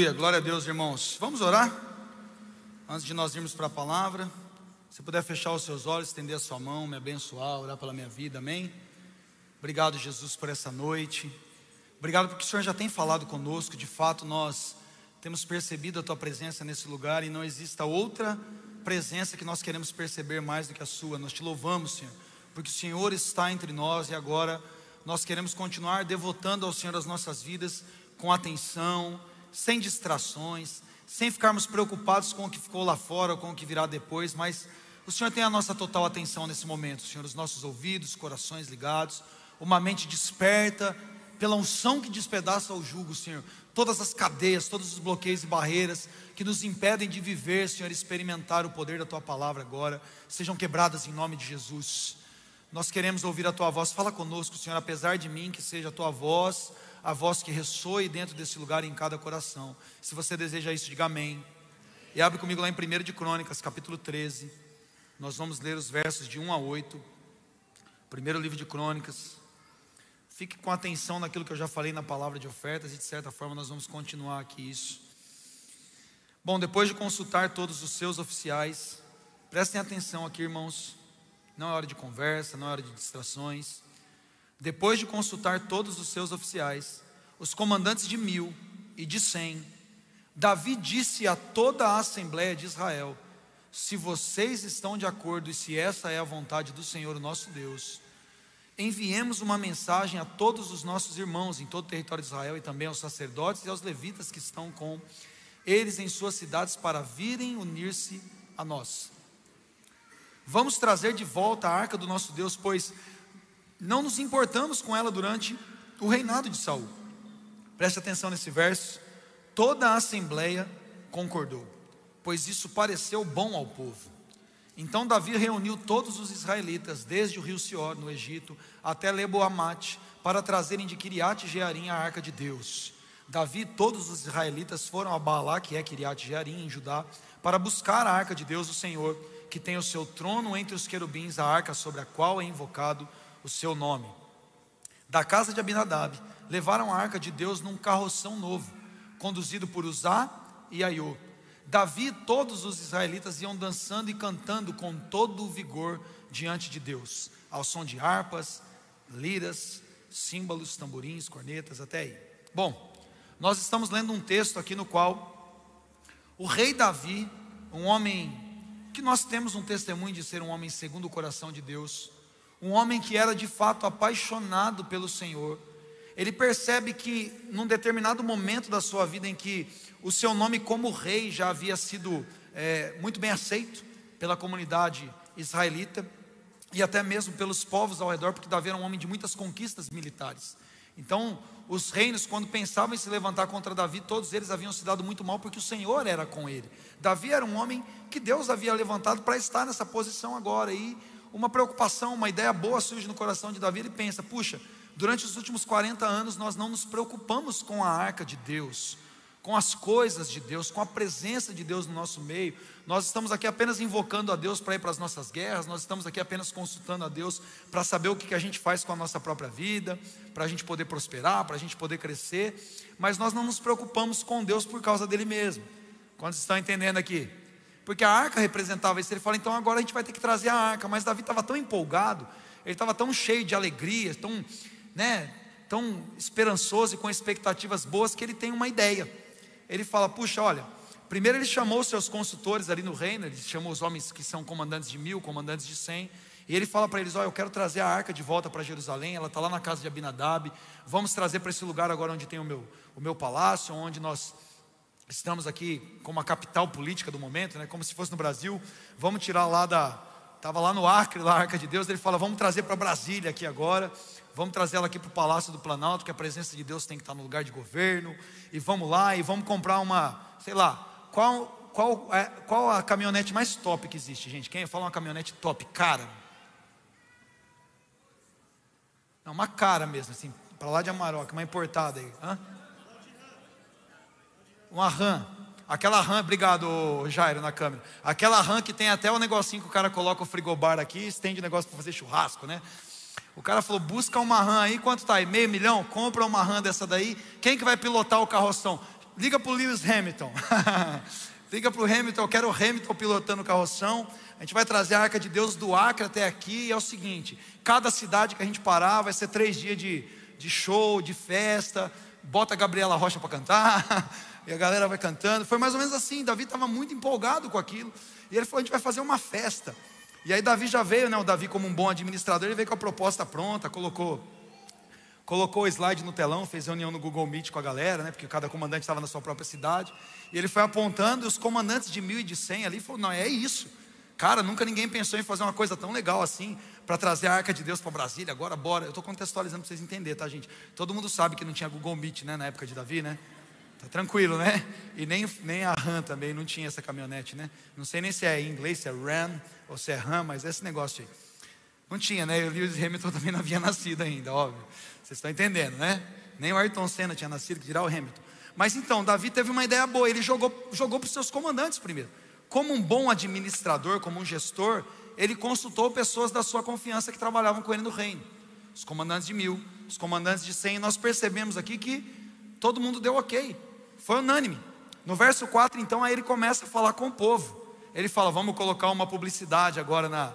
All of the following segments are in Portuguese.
Aleluia, glória a Deus, irmãos. Vamos orar? Antes de nós irmos para a palavra, se puder fechar os seus olhos, estender a sua mão, me abençoar, orar pela minha vida, amém? Obrigado, Jesus, por essa noite. Obrigado porque o Senhor já tem falado conosco. De fato, nós temos percebido a Tua presença nesse lugar e não exista outra presença que nós queremos perceber mais do que a Sua. Nós te louvamos, Senhor, porque o Senhor está entre nós e agora nós queremos continuar devotando ao Senhor as nossas vidas com atenção, sem distrações, sem ficarmos preocupados com o que ficou lá fora ou com o que virá depois, mas o Senhor tem a nossa total atenção nesse momento, Senhor, os nossos ouvidos, corações ligados, uma mente desperta, pela unção que despedaça o jugo, Senhor, todas as cadeias, todos os bloqueios e barreiras que nos impedem de viver, Senhor, experimentar o poder da Tua palavra agora, sejam quebradas em nome de Jesus. Nós queremos ouvir a Tua voz, fala conosco, Senhor, apesar de mim, que seja a Tua voz, a voz que ressoe dentro desse lugar em cada coração. Se você deseja isso, diga amém. E abre comigo lá em 1 de Crônicas, capítulo 13. Nós vamos ler os versos de 1 a 8. Primeiro livro de Crônicas. Fique com atenção naquilo que eu já falei na palavra de ofertas e de certa forma nós vamos continuar aqui isso. Bom, depois de consultar todos os seus oficiais, prestem atenção aqui, irmãos. Não é hora de conversa, não é hora de distrações. Depois de consultar todos os seus oficiais, os comandantes de mil e de cem, Davi disse a toda a Assembleia de Israel: Se vocês estão de acordo e se essa é a vontade do Senhor, o nosso Deus, enviemos uma mensagem a todos os nossos irmãos em todo o território de Israel e também aos sacerdotes e aos levitas que estão com eles em suas cidades para virem unir-se a nós. Vamos trazer de volta a arca do nosso Deus, pois não nos importamos com ela durante o reinado de Saul. Preste atenção nesse verso. Toda a assembleia concordou, pois isso pareceu bom ao povo. Então Davi reuniu todos os israelitas, desde o rio Sior, no Egito, até Leboamate, para trazerem de Kiriat Jearim a arca de Deus. Davi e todos os israelitas foram a Baalá, que é Kiriat Jearim, em Judá, para buscar a arca de Deus, o Senhor, que tem o seu trono entre os querubins, a arca sobre a qual é invocado o seu nome. Da casa de Abinadab, levaram a arca de Deus num carroção novo, conduzido por Uzá e Aiô Davi e todos os israelitas iam dançando e cantando com todo o vigor diante de Deus, ao som de harpas, liras, símbolos, tamborins, cornetas, até aí. Bom, nós estamos lendo um texto aqui no qual o rei Davi, um homem que nós temos um testemunho de ser um homem segundo o coração de Deus, um homem que era de fato apaixonado pelo Senhor, ele percebe que num determinado momento da sua vida em que o seu nome como rei já havia sido é, muito bem aceito pela comunidade israelita e até mesmo pelos povos ao redor, porque Davi era um homem de muitas conquistas militares. Então, os reinos, quando pensavam em se levantar contra Davi, todos eles haviam se dado muito mal, porque o Senhor era com ele. Davi era um homem que Deus havia levantado para estar nessa posição agora. E uma preocupação, uma ideia boa surge no coração de Davi. Ele pensa: puxa, durante os últimos 40 anos nós não nos preocupamos com a arca de Deus com as coisas de Deus, com a presença de Deus no nosso meio. Nós estamos aqui apenas invocando a Deus para ir para as nossas guerras, nós estamos aqui apenas consultando a Deus para saber o que a gente faz com a nossa própria vida, para a gente poder prosperar, para a gente poder crescer, mas nós não nos preocupamos com Deus por causa dele mesmo. Quantos estão entendendo aqui? Porque a arca representava isso. Ele fala, então agora a gente vai ter que trazer a arca. Mas Davi estava tão empolgado, ele estava tão cheio de alegria, tão, né, tão esperançoso e com expectativas boas que ele tem uma ideia ele fala: puxa, olha, primeiro ele chamou seus consultores ali no reino, ele chamou os homens que são comandantes de mil, comandantes de cem, e ele fala para eles: olha, eu quero trazer a arca de volta para Jerusalém, ela está lá na casa de Abinadab, vamos trazer para esse lugar agora onde tem o meu, o meu palácio, onde nós estamos aqui como a capital política do momento, né, como se fosse no Brasil, vamos tirar lá da. Estava lá no Acre, lá a arca de Deus, ele fala: vamos trazer para Brasília aqui agora vamos trazer ela aqui para o Palácio do Planalto, que a presença de Deus tem que estar no lugar de governo, e vamos lá e vamos comprar uma, sei lá, qual, qual, é, qual a caminhonete mais top que existe, gente? Quem fala uma caminhonete top? Cara. Não, uma cara mesmo, assim, para lá de Amarok, uma importada aí. Hã? Uma RAM. Aquela RAM, obrigado Jairo na câmera. Aquela RAM que tem até o negocinho que o cara coloca o frigobar aqui, estende o negócio para fazer churrasco, né? O cara falou: busca uma RAM aí, quanto está aí? Meio milhão? Compra uma RAM dessa daí. Quem que vai pilotar o carroção? liga para o Lewis Hamilton. liga para o Hamilton, eu quero o Hamilton pilotando o carroção. A gente vai trazer a arca de Deus do Acre até aqui. E é o seguinte: cada cidade que a gente parar vai ser três dias de, de show, de festa. Bota a Gabriela Rocha para cantar. e a galera vai cantando. Foi mais ou menos assim. Davi estava muito empolgado com aquilo. E ele falou: a gente vai fazer uma festa. E aí Davi já veio, né? O Davi, como um bom administrador, ele veio com a proposta pronta, colocou colocou o slide no telão, fez reunião no Google Meet com a galera, né? Porque cada comandante estava na sua própria cidade. E ele foi apontando, e os comandantes de mil e de cem ali falaram: não, é isso. Cara, nunca ninguém pensou em fazer uma coisa tão legal assim, para trazer a arca de Deus para Brasília, agora bora. Eu estou contextualizando para vocês entenderem, tá, gente? Todo mundo sabe que não tinha Google Meet, né, na época de Davi, né? Tá tranquilo, né? E nem, nem a RAM também não tinha essa caminhonete, né? Não sei nem se é em inglês, se é RAM ou se é RAM, mas esse negócio aí. Não tinha, né? O Lewis Hamilton também não havia nascido ainda, óbvio. Vocês estão entendendo, né? Nem o Ayrton Senna tinha nascido, que dirá o Hamilton. Mas então, Davi teve uma ideia boa, ele jogou, jogou para os seus comandantes primeiro. Como um bom administrador, como um gestor, ele consultou pessoas da sua confiança que trabalhavam com ele no reino. Os comandantes de mil, os comandantes de cem, nós percebemos aqui que todo mundo deu ok, foi unânime. No verso 4, então, aí ele começa a falar com o povo. Ele fala: vamos colocar uma publicidade agora na,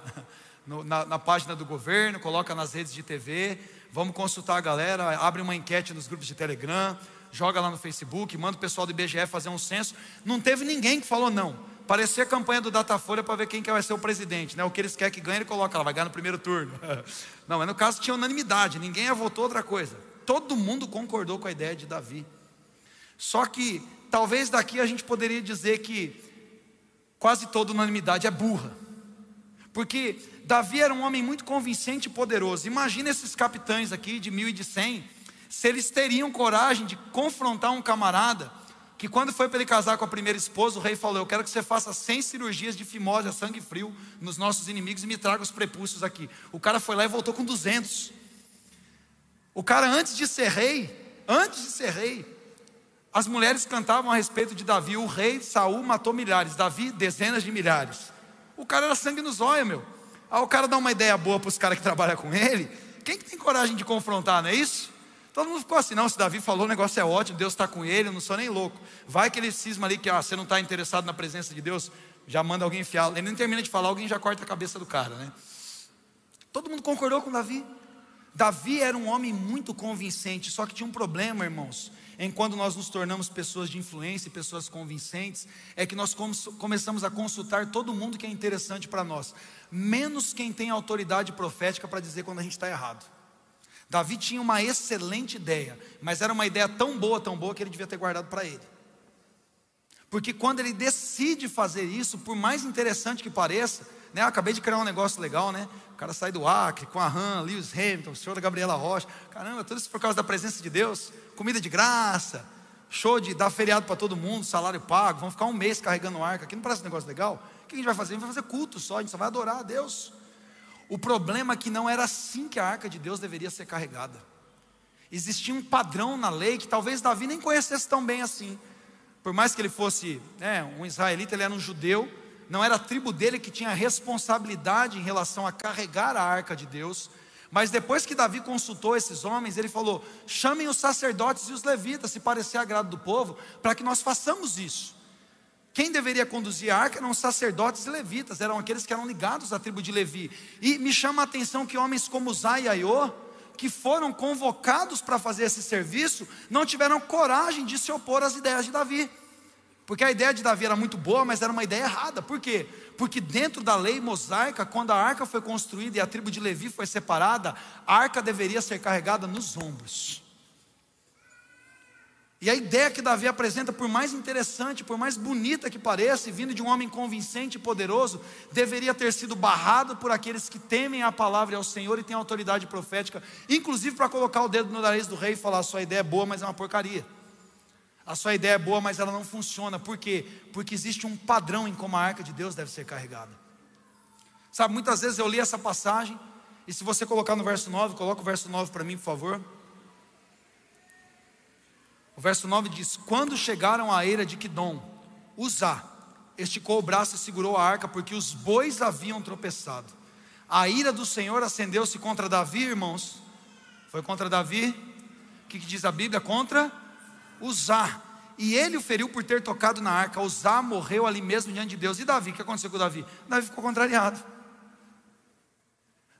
na, na página do governo, coloca nas redes de TV, Vamos consultar a galera, abre uma enquete nos grupos de Telegram, joga lá no Facebook, manda o pessoal do IBGE fazer um censo. Não teve ninguém que falou não. Parecia a campanha do Datafolha para ver quem que vai ser o presidente, né? O que eles querem que ganhe, ele coloca lá, vai ganhar no primeiro turno. Não, mas no caso tinha unanimidade, ninguém votou outra coisa. Todo mundo concordou com a ideia de Davi. Só que talvez daqui a gente poderia dizer que quase toda unanimidade é burra. Porque Davi era um homem muito convincente e poderoso. Imagina esses capitães aqui de mil e de cem, se eles teriam coragem de confrontar um camarada que quando foi para ele casar com a primeira esposa, o rei falou: Eu quero que você faça 100 cirurgias de fimose a sangue frio nos nossos inimigos e me traga os prepúcios aqui. O cara foi lá e voltou com 200. O cara, antes de ser rei, antes de ser rei, as mulheres cantavam a respeito de Davi. O rei Saul matou milhares, Davi, dezenas de milhares. O cara era sangue nos olhos, meu. Aí o cara dá uma ideia boa para os caras que trabalham com ele. Quem que tem coragem de confrontar, não é isso? Todo mundo ficou assim, não, se Davi falou, o negócio é ótimo, Deus está com ele, eu não sou nem louco. Vai que ele cisma ali que ah, você não está interessado na presença de Deus, já manda alguém enfiar. Ele nem termina de falar, alguém já corta a cabeça do cara, né? Todo mundo concordou com Davi. Davi era um homem muito convincente, só que tinha um problema, irmãos em quando nós nos tornamos pessoas de influência, pessoas convincentes, é que nós começamos a consultar todo mundo que é interessante para nós, menos quem tem autoridade profética para dizer quando a gente está errado. Davi tinha uma excelente ideia, mas era uma ideia tão boa, tão boa que ele devia ter guardado para ele. Porque quando ele decide fazer isso, por mais interessante que pareça, né, acabei de criar um negócio legal, né? O cara sai do Acre com a Han, Lewis Hamilton, o senhor da Gabriela Rocha. Caramba, tudo isso por causa da presença de Deus comida de graça, show de dar feriado para todo mundo, salário pago, vamos ficar um mês carregando arca, aqui não parece um negócio legal? O que a gente vai fazer? A gente vai fazer culto só, a gente só vai adorar a Deus. O problema é que não era assim que a arca de Deus deveria ser carregada. Existia um padrão na lei que talvez Davi nem conhecesse tão bem assim. Por mais que ele fosse né, um israelita, ele era um judeu, não era a tribo dele que tinha responsabilidade em relação a carregar a arca de Deus. Mas depois que Davi consultou esses homens, ele falou: chamem os sacerdotes e os levitas, se parecer agrado do povo, para que nós façamos isso. Quem deveria conduzir a arca eram os sacerdotes e levitas, eram aqueles que eram ligados à tribo de Levi. E me chama a atenção que homens como Zai e Aiô, que foram convocados para fazer esse serviço, não tiveram coragem de se opor às ideias de Davi. Porque a ideia de Davi era muito boa, mas era uma ideia errada. Por quê? Porque dentro da lei mosaica, quando a arca foi construída e a tribo de Levi foi separada, a arca deveria ser carregada nos ombros. E a ideia que Davi apresenta, por mais interessante, por mais bonita que pareça, vindo de um homem convincente e poderoso, deveria ter sido barrado por aqueles que temem a palavra e ao Senhor e têm autoridade profética, inclusive para colocar o dedo no nariz do rei e falar: sua ideia é boa, mas é uma porcaria. A sua ideia é boa, mas ela não funciona. Por quê? Porque existe um padrão em como a arca de Deus deve ser carregada. Sabe, muitas vezes eu li essa passagem, e se você colocar no verso 9, coloca o verso 9 para mim, por favor. O verso 9 diz: Quando chegaram à eira de Quidom, Uzá esticou o braço e segurou a arca, porque os bois haviam tropeçado. A ira do Senhor acendeu-se contra Davi, irmãos. Foi contra Davi? O que, que diz a Bíblia? Contra usar. e ele o feriu por ter tocado na arca. Uzá morreu ali mesmo diante de Deus. E Davi, o que aconteceu com Davi? Davi ficou contrariado.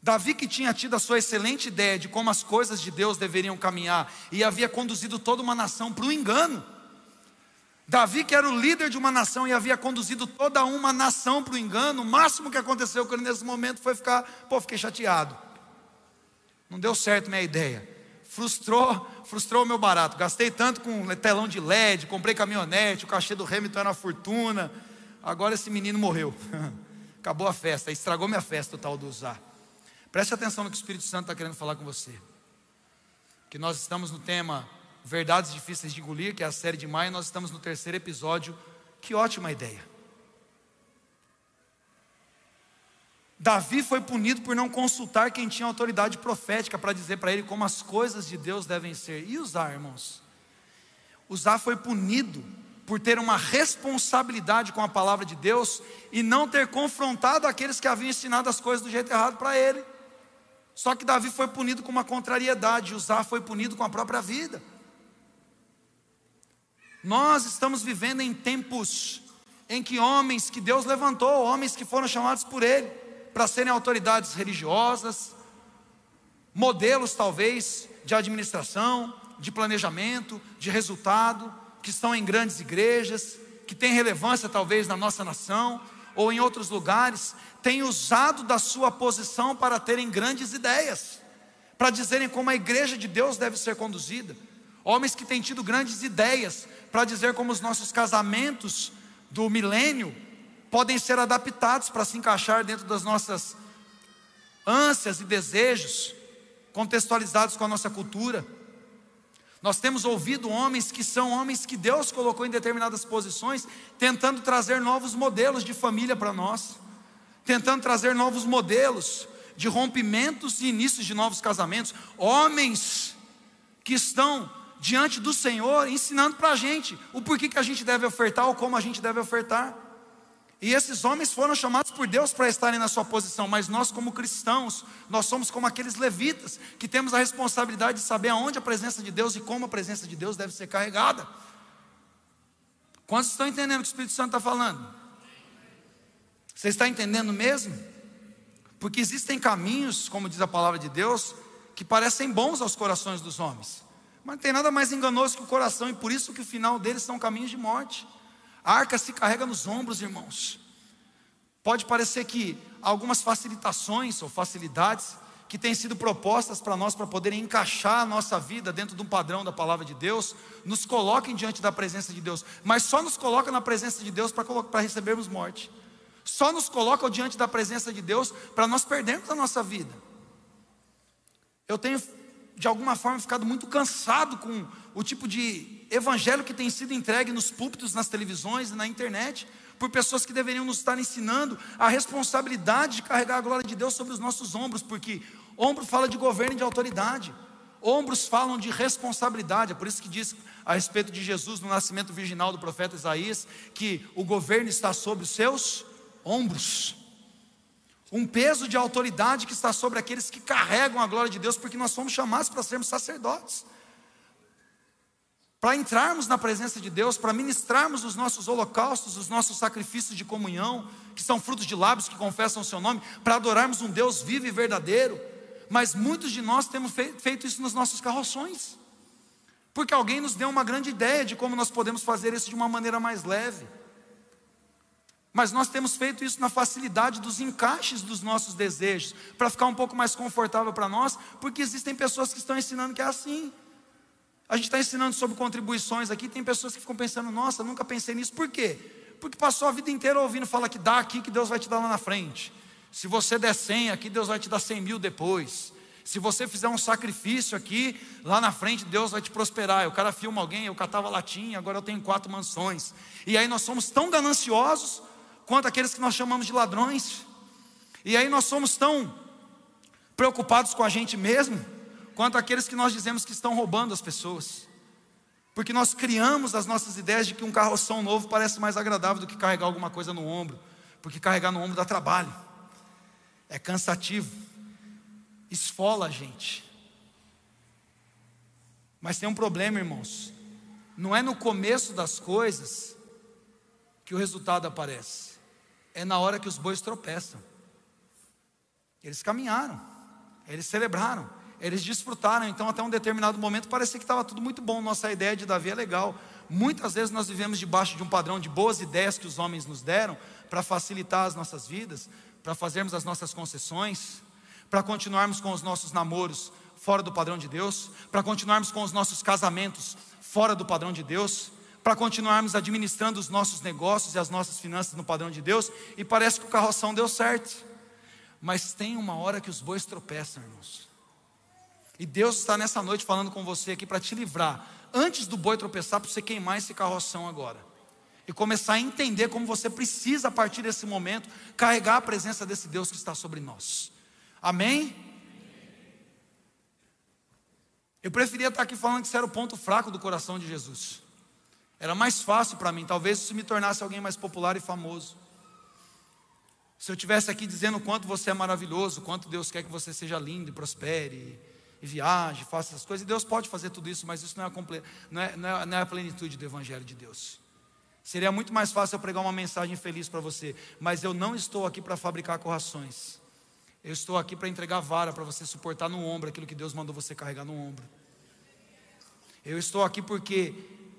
Davi, que tinha tido a sua excelente ideia de como as coisas de Deus deveriam caminhar e havia conduzido toda uma nação para o engano. Davi, que era o líder de uma nação e havia conduzido toda uma nação para o engano, o máximo que aconteceu com ele nesse momento foi ficar, pô, fiquei chateado. Não deu certo minha ideia. Frustrou, frustrou o meu barato. Gastei tanto com telão de LED, comprei caminhonete, o cachê do Hamilton era uma fortuna. Agora esse menino morreu. Acabou a festa, estragou minha festa o tal do usar. Preste atenção no que o Espírito Santo está querendo falar com você. Que nós estamos no tema Verdades Difíceis de Engolir, que é a série de maio, nós estamos no terceiro episódio. Que ótima ideia. Davi foi punido por não consultar quem tinha autoridade profética para dizer para ele como as coisas de Deus devem ser. E usar, irmãos? Usar foi punido por ter uma responsabilidade com a palavra de Deus e não ter confrontado aqueles que haviam ensinado as coisas do jeito errado para ele. Só que Davi foi punido com uma contrariedade, Usar foi punido com a própria vida. Nós estamos vivendo em tempos em que homens que Deus levantou, homens que foram chamados por Ele para serem autoridades religiosas, modelos talvez de administração, de planejamento, de resultado, que estão em grandes igrejas, que têm relevância talvez na nossa nação ou em outros lugares, têm usado da sua posição para terem grandes ideias, para dizerem como a igreja de Deus deve ser conduzida. Homens que têm tido grandes ideias, para dizer como os nossos casamentos do milênio podem ser adaptados para se encaixar dentro das nossas ânsias e desejos, contextualizados com a nossa cultura. Nós temos ouvido homens que são homens que Deus colocou em determinadas posições, tentando trazer novos modelos de família para nós, tentando trazer novos modelos de rompimentos e inícios de novos casamentos. Homens que estão diante do Senhor, ensinando para a gente o porquê que a gente deve ofertar ou como a gente deve ofertar. E esses homens foram chamados por Deus para estarem na sua posição, mas nós, como cristãos, nós somos como aqueles levitas, que temos a responsabilidade de saber aonde a presença de Deus e como a presença de Deus deve ser carregada. Quantos estão entendendo o que o Espírito Santo está falando? Você está entendendo mesmo? Porque existem caminhos, como diz a palavra de Deus, que parecem bons aos corações dos homens. Mas não tem nada mais enganoso que o coração, e por isso que o final deles são caminhos de morte. A arca se carrega nos ombros, irmãos. Pode parecer que algumas facilitações ou facilidades que têm sido propostas para nós para poderem encaixar a nossa vida dentro de um padrão da palavra de Deus, nos coloquem diante da presença de Deus, mas só nos coloca na presença de Deus para recebermos morte. Só nos coloca diante da presença de Deus para nós perdermos a nossa vida. Eu tenho de alguma forma, ficado muito cansado com o tipo de evangelho que tem sido entregue nos púlpitos, nas televisões e na internet, por pessoas que deveriam nos estar ensinando a responsabilidade de carregar a glória de Deus sobre os nossos ombros, porque ombro fala de governo e de autoridade, ombros falam de responsabilidade, é por isso que diz a respeito de Jesus no nascimento virginal do profeta Isaías, que o governo está sobre os seus ombros. Um peso de autoridade que está sobre aqueles que carregam a glória de Deus, porque nós fomos chamados para sermos sacerdotes. Para entrarmos na presença de Deus, para ministrarmos os nossos holocaustos, os nossos sacrifícios de comunhão, que são frutos de lábios que confessam o seu nome, para adorarmos um Deus vivo e verdadeiro. Mas muitos de nós temos feito isso nos nossos carroções, porque alguém nos deu uma grande ideia de como nós podemos fazer isso de uma maneira mais leve. Mas nós temos feito isso na facilidade dos encaixes dos nossos desejos, para ficar um pouco mais confortável para nós, porque existem pessoas que estão ensinando que é assim. A gente está ensinando sobre contribuições aqui, tem pessoas que ficam pensando, nossa, nunca pensei nisso, por quê? Porque passou a vida inteira ouvindo falar que dá aqui, que Deus vai te dar lá na frente. Se você der 100 aqui, Deus vai te dar 100 mil depois. Se você fizer um sacrifício aqui, lá na frente Deus vai te prosperar. O cara filma alguém, eu catava latinha, agora eu tenho quatro mansões. E aí nós somos tão gananciosos quanto aqueles que nós chamamos de ladrões. E aí nós somos tão preocupados com a gente mesmo, quanto aqueles que nós dizemos que estão roubando as pessoas. Porque nós criamos as nossas ideias de que um carroção novo parece mais agradável do que carregar alguma coisa no ombro, porque carregar no ombro dá trabalho, é cansativo, esfola a gente. Mas tem um problema, irmãos. não é no começo das coisas que o resultado aparece, é na hora que os bois tropeçam. Eles caminharam, eles celebraram, eles desfrutaram, então até um determinado momento parecia que estava tudo muito bom, nossa ideia de Davi é legal. Muitas vezes nós vivemos debaixo de um padrão de boas ideias que os homens nos deram para facilitar as nossas vidas, para fazermos as nossas concessões, para continuarmos com os nossos namoros fora do padrão de Deus, para continuarmos com os nossos casamentos fora do padrão de Deus, para continuarmos administrando os nossos negócios e as nossas finanças no padrão de Deus, e parece que o carroção deu certo. Mas tem uma hora que os bois tropeçam, irmãos. E Deus está nessa noite falando com você aqui para te livrar, antes do boi tropeçar, para você queimar esse carroção agora. E começar a entender como você precisa, a partir desse momento, carregar a presença desse Deus que está sobre nós. Amém? Eu preferia estar aqui falando que isso era o ponto fraco do coração de Jesus. Era mais fácil para mim, talvez isso me tornasse alguém mais popular e famoso. Se eu tivesse aqui dizendo o quanto você é maravilhoso, quanto Deus quer que você seja lindo e prospere, viaje, faça essas coisas, e Deus pode fazer tudo isso, mas isso não é, comple... não é, não é, não é a plenitude do Evangelho de Deus. Seria muito mais fácil eu pregar uma mensagem feliz para você, mas eu não estou aqui para fabricar corrações. Eu estou aqui para entregar vara para você suportar no ombro aquilo que Deus mandou você carregar no ombro. Eu estou aqui porque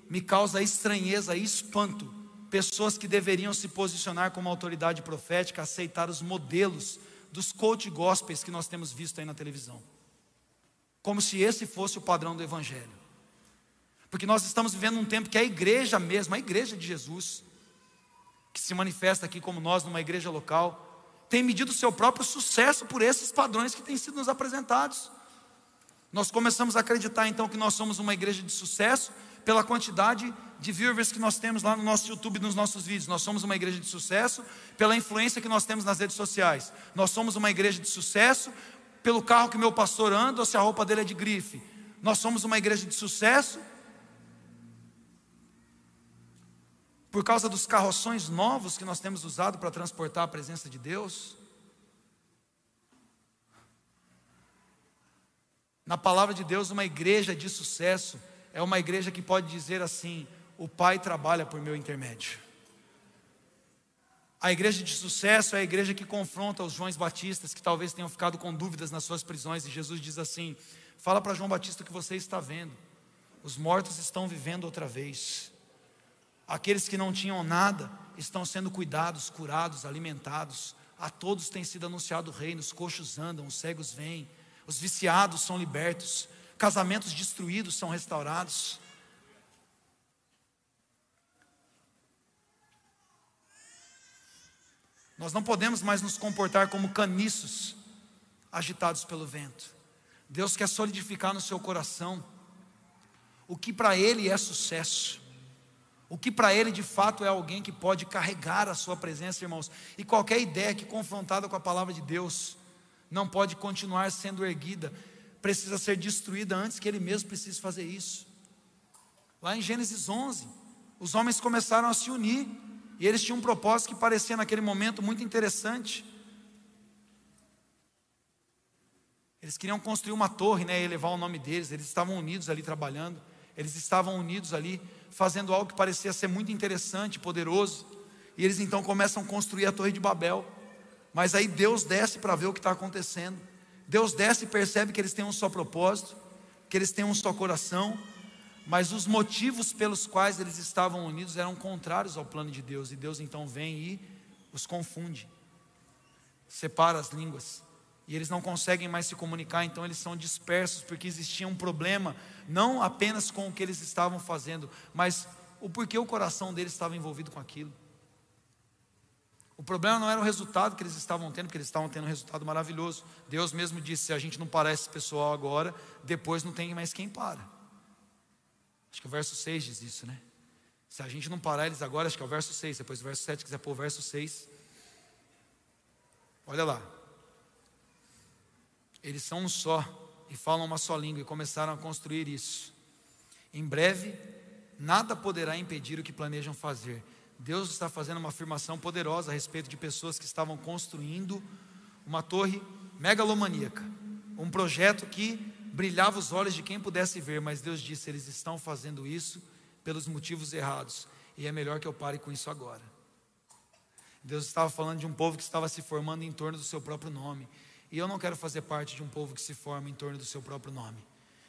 me causa estranheza e espanto pessoas que deveriam se posicionar como autoridade profética, aceitar os modelos dos coach gospels que nós temos visto aí na televisão. Como se esse fosse o padrão do evangelho. Porque nós estamos vivendo um tempo que a igreja mesmo, a igreja de Jesus, que se manifesta aqui como nós numa igreja local, tem medido o seu próprio sucesso por esses padrões que têm sido nos apresentados. Nós começamos a acreditar então que nós somos uma igreja de sucesso pela quantidade de viewers que nós temos lá no nosso YouTube, nos nossos vídeos. Nós somos uma igreja de sucesso pela influência que nós temos nas redes sociais. Nós somos uma igreja de sucesso pelo carro que meu pastor anda ou se a roupa dele é de grife. Nós somos uma igreja de sucesso por causa dos carroções novos que nós temos usado para transportar a presença de Deus? Na palavra de Deus, uma igreja de sucesso é uma igreja que pode dizer assim: o Pai trabalha por meu intermédio. A igreja de sucesso é a igreja que confronta os Joões Batistas que talvez tenham ficado com dúvidas nas suas prisões, e Jesus diz assim: Fala para João Batista o que você está vendo, os mortos estão vivendo outra vez. Aqueles que não tinham nada estão sendo cuidados, curados, alimentados. A todos tem sido anunciado o reino, os coxos andam, os cegos vêm, os viciados são libertos, casamentos destruídos são restaurados. Nós não podemos mais nos comportar como caniços agitados pelo vento. Deus quer solidificar no seu coração o que para Ele é sucesso. O que para ele de fato é alguém que pode carregar a sua presença, irmãos. E qualquer ideia que confrontada com a palavra de Deus não pode continuar sendo erguida, precisa ser destruída antes que ele mesmo precise fazer isso. Lá em Gênesis 11, os homens começaram a se unir e eles tinham um propósito que parecia naquele momento muito interessante. Eles queriam construir uma torre, né, e elevar o nome deles. Eles estavam unidos ali trabalhando. Eles estavam unidos ali fazendo algo que parecia ser muito interessante, poderoso. E eles então começam a construir a Torre de Babel. Mas aí Deus desce para ver o que está acontecendo. Deus desce e percebe que eles têm um só propósito, que eles têm um só coração, mas os motivos pelos quais eles estavam unidos eram contrários ao plano de Deus. E Deus então vem e os confunde, separa as línguas e eles não conseguem mais se comunicar, então eles são dispersos, porque existia um problema, não apenas com o que eles estavam fazendo, mas o porquê o coração deles estava envolvido com aquilo. O problema não era o resultado que eles estavam tendo, porque eles estavam tendo um resultado maravilhoso. Deus mesmo disse: se a gente não parar esse pessoal agora, depois não tem mais quem para. Acho que o verso 6 diz isso, né? Se a gente não parar eles agora, acho que é o verso 6, depois o verso 7, quiser pôr o verso 6. Olha lá, eles são um só e falam uma só língua e começaram a construir isso. Em breve, nada poderá impedir o que planejam fazer. Deus está fazendo uma afirmação poderosa a respeito de pessoas que estavam construindo uma torre megalomaníaca, um projeto que brilhava os olhos de quem pudesse ver, mas Deus disse: eles estão fazendo isso pelos motivos errados. E é melhor que eu pare com isso agora. Deus estava falando de um povo que estava se formando em torno do seu próprio nome. E eu não quero fazer parte de um povo que se forma em torno do seu próprio nome.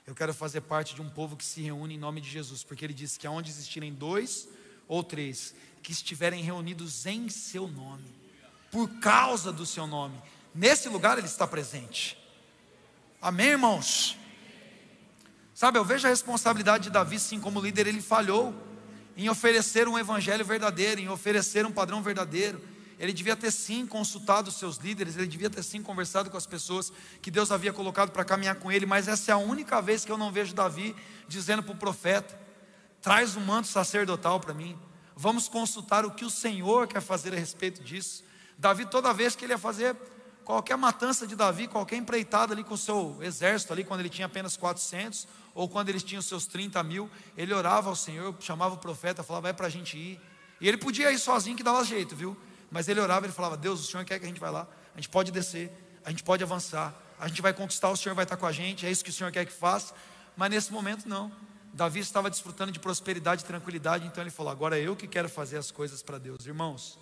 Eu quero fazer parte de um povo que se reúne em nome de Jesus, porque ele disse que aonde existirem dois ou três que estiverem reunidos em seu nome, por causa do seu nome, nesse lugar ele está presente. Amém, irmãos? Sabe, eu vejo a responsabilidade de Davi, sim, como líder, ele falhou em oferecer um evangelho verdadeiro, em oferecer um padrão verdadeiro. Ele devia ter sim consultado os seus líderes, ele devia ter sim conversado com as pessoas que Deus havia colocado para caminhar com ele, mas essa é a única vez que eu não vejo Davi dizendo para o profeta: traz um manto sacerdotal para mim, vamos consultar o que o Senhor quer fazer a respeito disso. Davi, toda vez que ele ia fazer qualquer matança de Davi, qualquer empreitada ali com o seu exército, ali quando ele tinha apenas 400, ou quando eles tinham seus 30 mil, ele orava ao Senhor, chamava o profeta, falava, é para a gente ir. E ele podia ir sozinho que dava jeito, viu? Mas ele orava, ele falava: Deus, o Senhor quer que a gente vá lá, a gente pode descer, a gente pode avançar, a gente vai conquistar, o Senhor vai estar com a gente, é isso que o Senhor quer que faça. Mas nesse momento, não. Davi estava desfrutando de prosperidade e tranquilidade, então ele falou: Agora é eu que quero fazer as coisas para Deus. Irmãos,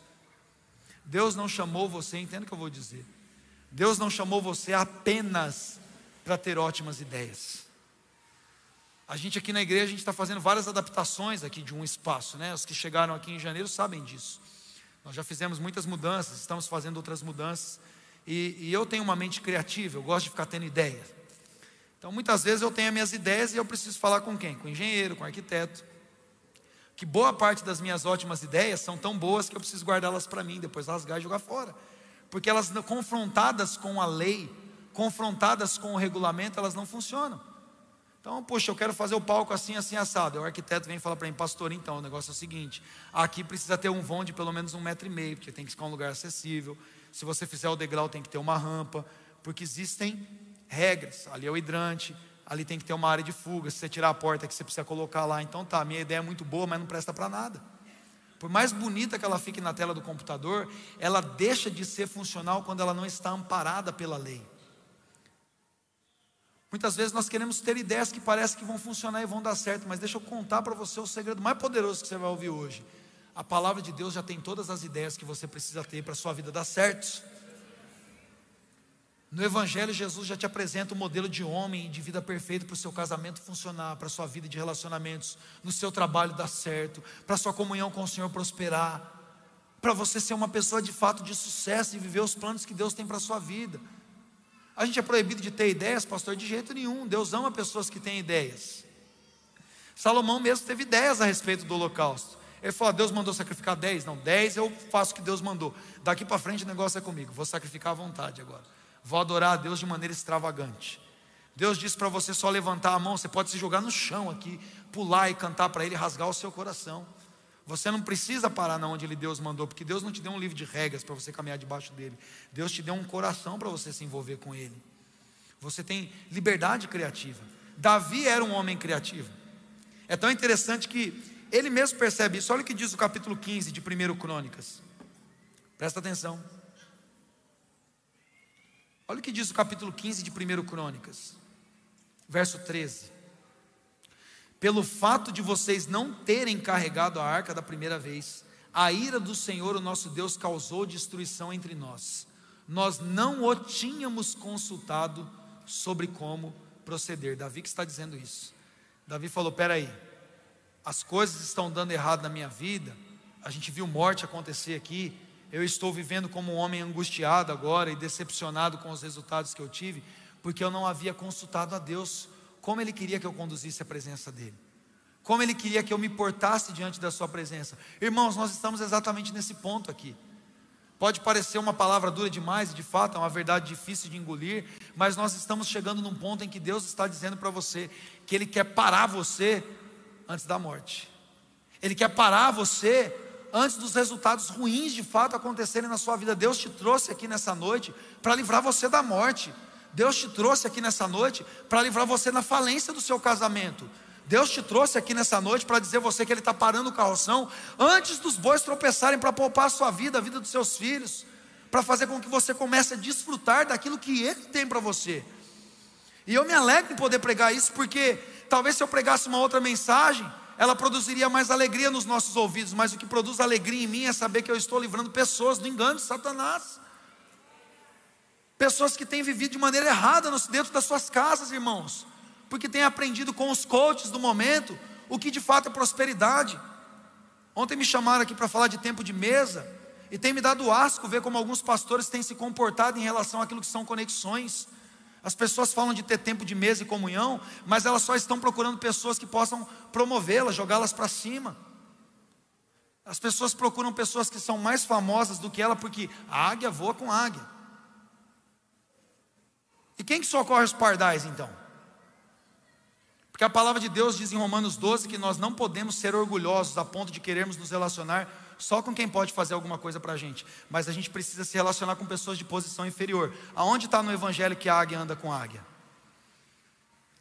Deus não chamou você, entenda o que eu vou dizer. Deus não chamou você apenas para ter ótimas ideias. A gente aqui na igreja, a gente está fazendo várias adaptações aqui de um espaço, né? Os que chegaram aqui em janeiro sabem disso. Nós já fizemos muitas mudanças, estamos fazendo outras mudanças. E, e, eu tenho uma mente criativa, eu gosto de ficar tendo ideia. Então, muitas vezes eu tenho as minhas ideias e eu preciso falar com quem? Com o engenheiro, com o arquiteto. Que boa parte das minhas ótimas ideias são tão boas que eu preciso guardá-las para mim, depois rasgar e jogar fora. Porque elas, confrontadas com a lei, confrontadas com o regulamento, elas não funcionam. Então, poxa, eu quero fazer o palco assim, assim, assado. O arquiteto vem falar para mim, pastor, então, o negócio é o seguinte: aqui precisa ter um vão de pelo menos um metro e meio, porque tem que ficar um lugar acessível. Se você fizer o degrau, tem que ter uma rampa, porque existem regras. Ali é o hidrante, ali tem que ter uma área de fuga. Se você tirar a porta que você precisa colocar lá, então tá, minha ideia é muito boa, mas não presta para nada. Por mais bonita que ela fique na tela do computador, ela deixa de ser funcional quando ela não está amparada pela lei. Muitas vezes nós queremos ter ideias que parecem que vão funcionar e vão dar certo, mas deixa eu contar para você o segredo mais poderoso que você vai ouvir hoje. A palavra de Deus já tem todas as ideias que você precisa ter para a sua vida dar certo. No Evangelho, Jesus já te apresenta o um modelo de homem de vida perfeito para o seu casamento funcionar, para a sua vida de relacionamentos, no seu trabalho dar certo, para a sua comunhão com o Senhor prosperar, para você ser uma pessoa de fato de sucesso e viver os planos que Deus tem para a sua vida. A gente é proibido de ter ideias, pastor? De jeito nenhum. Deus ama pessoas que têm ideias. Salomão mesmo teve ideias a respeito do holocausto. Ele falou: Deus mandou sacrificar dez? Não, dez eu faço o que Deus mandou. Daqui para frente o negócio é comigo. Vou sacrificar à vontade agora. Vou adorar a Deus de maneira extravagante. Deus disse para você só levantar a mão, você pode se jogar no chão aqui, pular e cantar para Ele, rasgar o seu coração. Você não precisa parar na onde ele Deus mandou, porque Deus não te deu um livro de regras para você caminhar debaixo dele. Deus te deu um coração para você se envolver com ele. Você tem liberdade criativa. Davi era um homem criativo. É tão interessante que ele mesmo percebe isso. Olha o que diz o capítulo 15 de 1 Crônicas. Presta atenção. Olha o que diz o capítulo 15 de 1 Crônicas, verso 13 pelo fato de vocês não terem carregado a arca da primeira vez, a ira do Senhor, o nosso Deus, causou destruição entre nós. Nós não o tínhamos consultado sobre como proceder. Davi que está dizendo isso. Davi falou: peraí, as coisas estão dando errado na minha vida. A gente viu morte acontecer aqui. Eu estou vivendo como um homem angustiado agora e decepcionado com os resultados que eu tive, porque eu não havia consultado a Deus como Ele queria que eu conduzisse a presença dEle, como Ele queria que eu me portasse diante da Sua presença. Irmãos, nós estamos exatamente nesse ponto aqui. Pode parecer uma palavra dura demais, e de fato é uma verdade difícil de engolir, mas nós estamos chegando num ponto em que Deus está dizendo para você que Ele quer parar você antes da morte, Ele quer parar você antes dos resultados ruins de fato acontecerem na sua vida. Deus te trouxe aqui nessa noite para livrar você da morte. Deus te trouxe aqui nessa noite para livrar você na falência do seu casamento. Deus te trouxe aqui nessa noite para dizer você que Ele está parando o carroção antes dos bois tropeçarem para poupar a sua vida, a vida dos seus filhos, para fazer com que você comece a desfrutar daquilo que Ele tem para você. E eu me alegro em poder pregar isso, porque talvez se eu pregasse uma outra mensagem, ela produziria mais alegria nos nossos ouvidos, mas o que produz alegria em mim é saber que eu estou livrando pessoas do engano de Satanás. Pessoas que têm vivido de maneira errada dentro das suas casas, irmãos, porque têm aprendido com os coaches do momento o que de fato é prosperidade. Ontem me chamaram aqui para falar de tempo de mesa, e tem me dado asco ver como alguns pastores têm se comportado em relação àquilo que são conexões. As pessoas falam de ter tempo de mesa e comunhão, mas elas só estão procurando pessoas que possam promovê-las, jogá-las para cima. As pessoas procuram pessoas que são mais famosas do que ela, porque a águia voa com águia. E quem que socorre os pardais então? Porque a palavra de Deus diz em Romanos 12 que nós não podemos ser orgulhosos a ponto de querermos nos relacionar só com quem pode fazer alguma coisa para a gente, mas a gente precisa se relacionar com pessoas de posição inferior. Aonde está no Evangelho que a águia anda com a águia?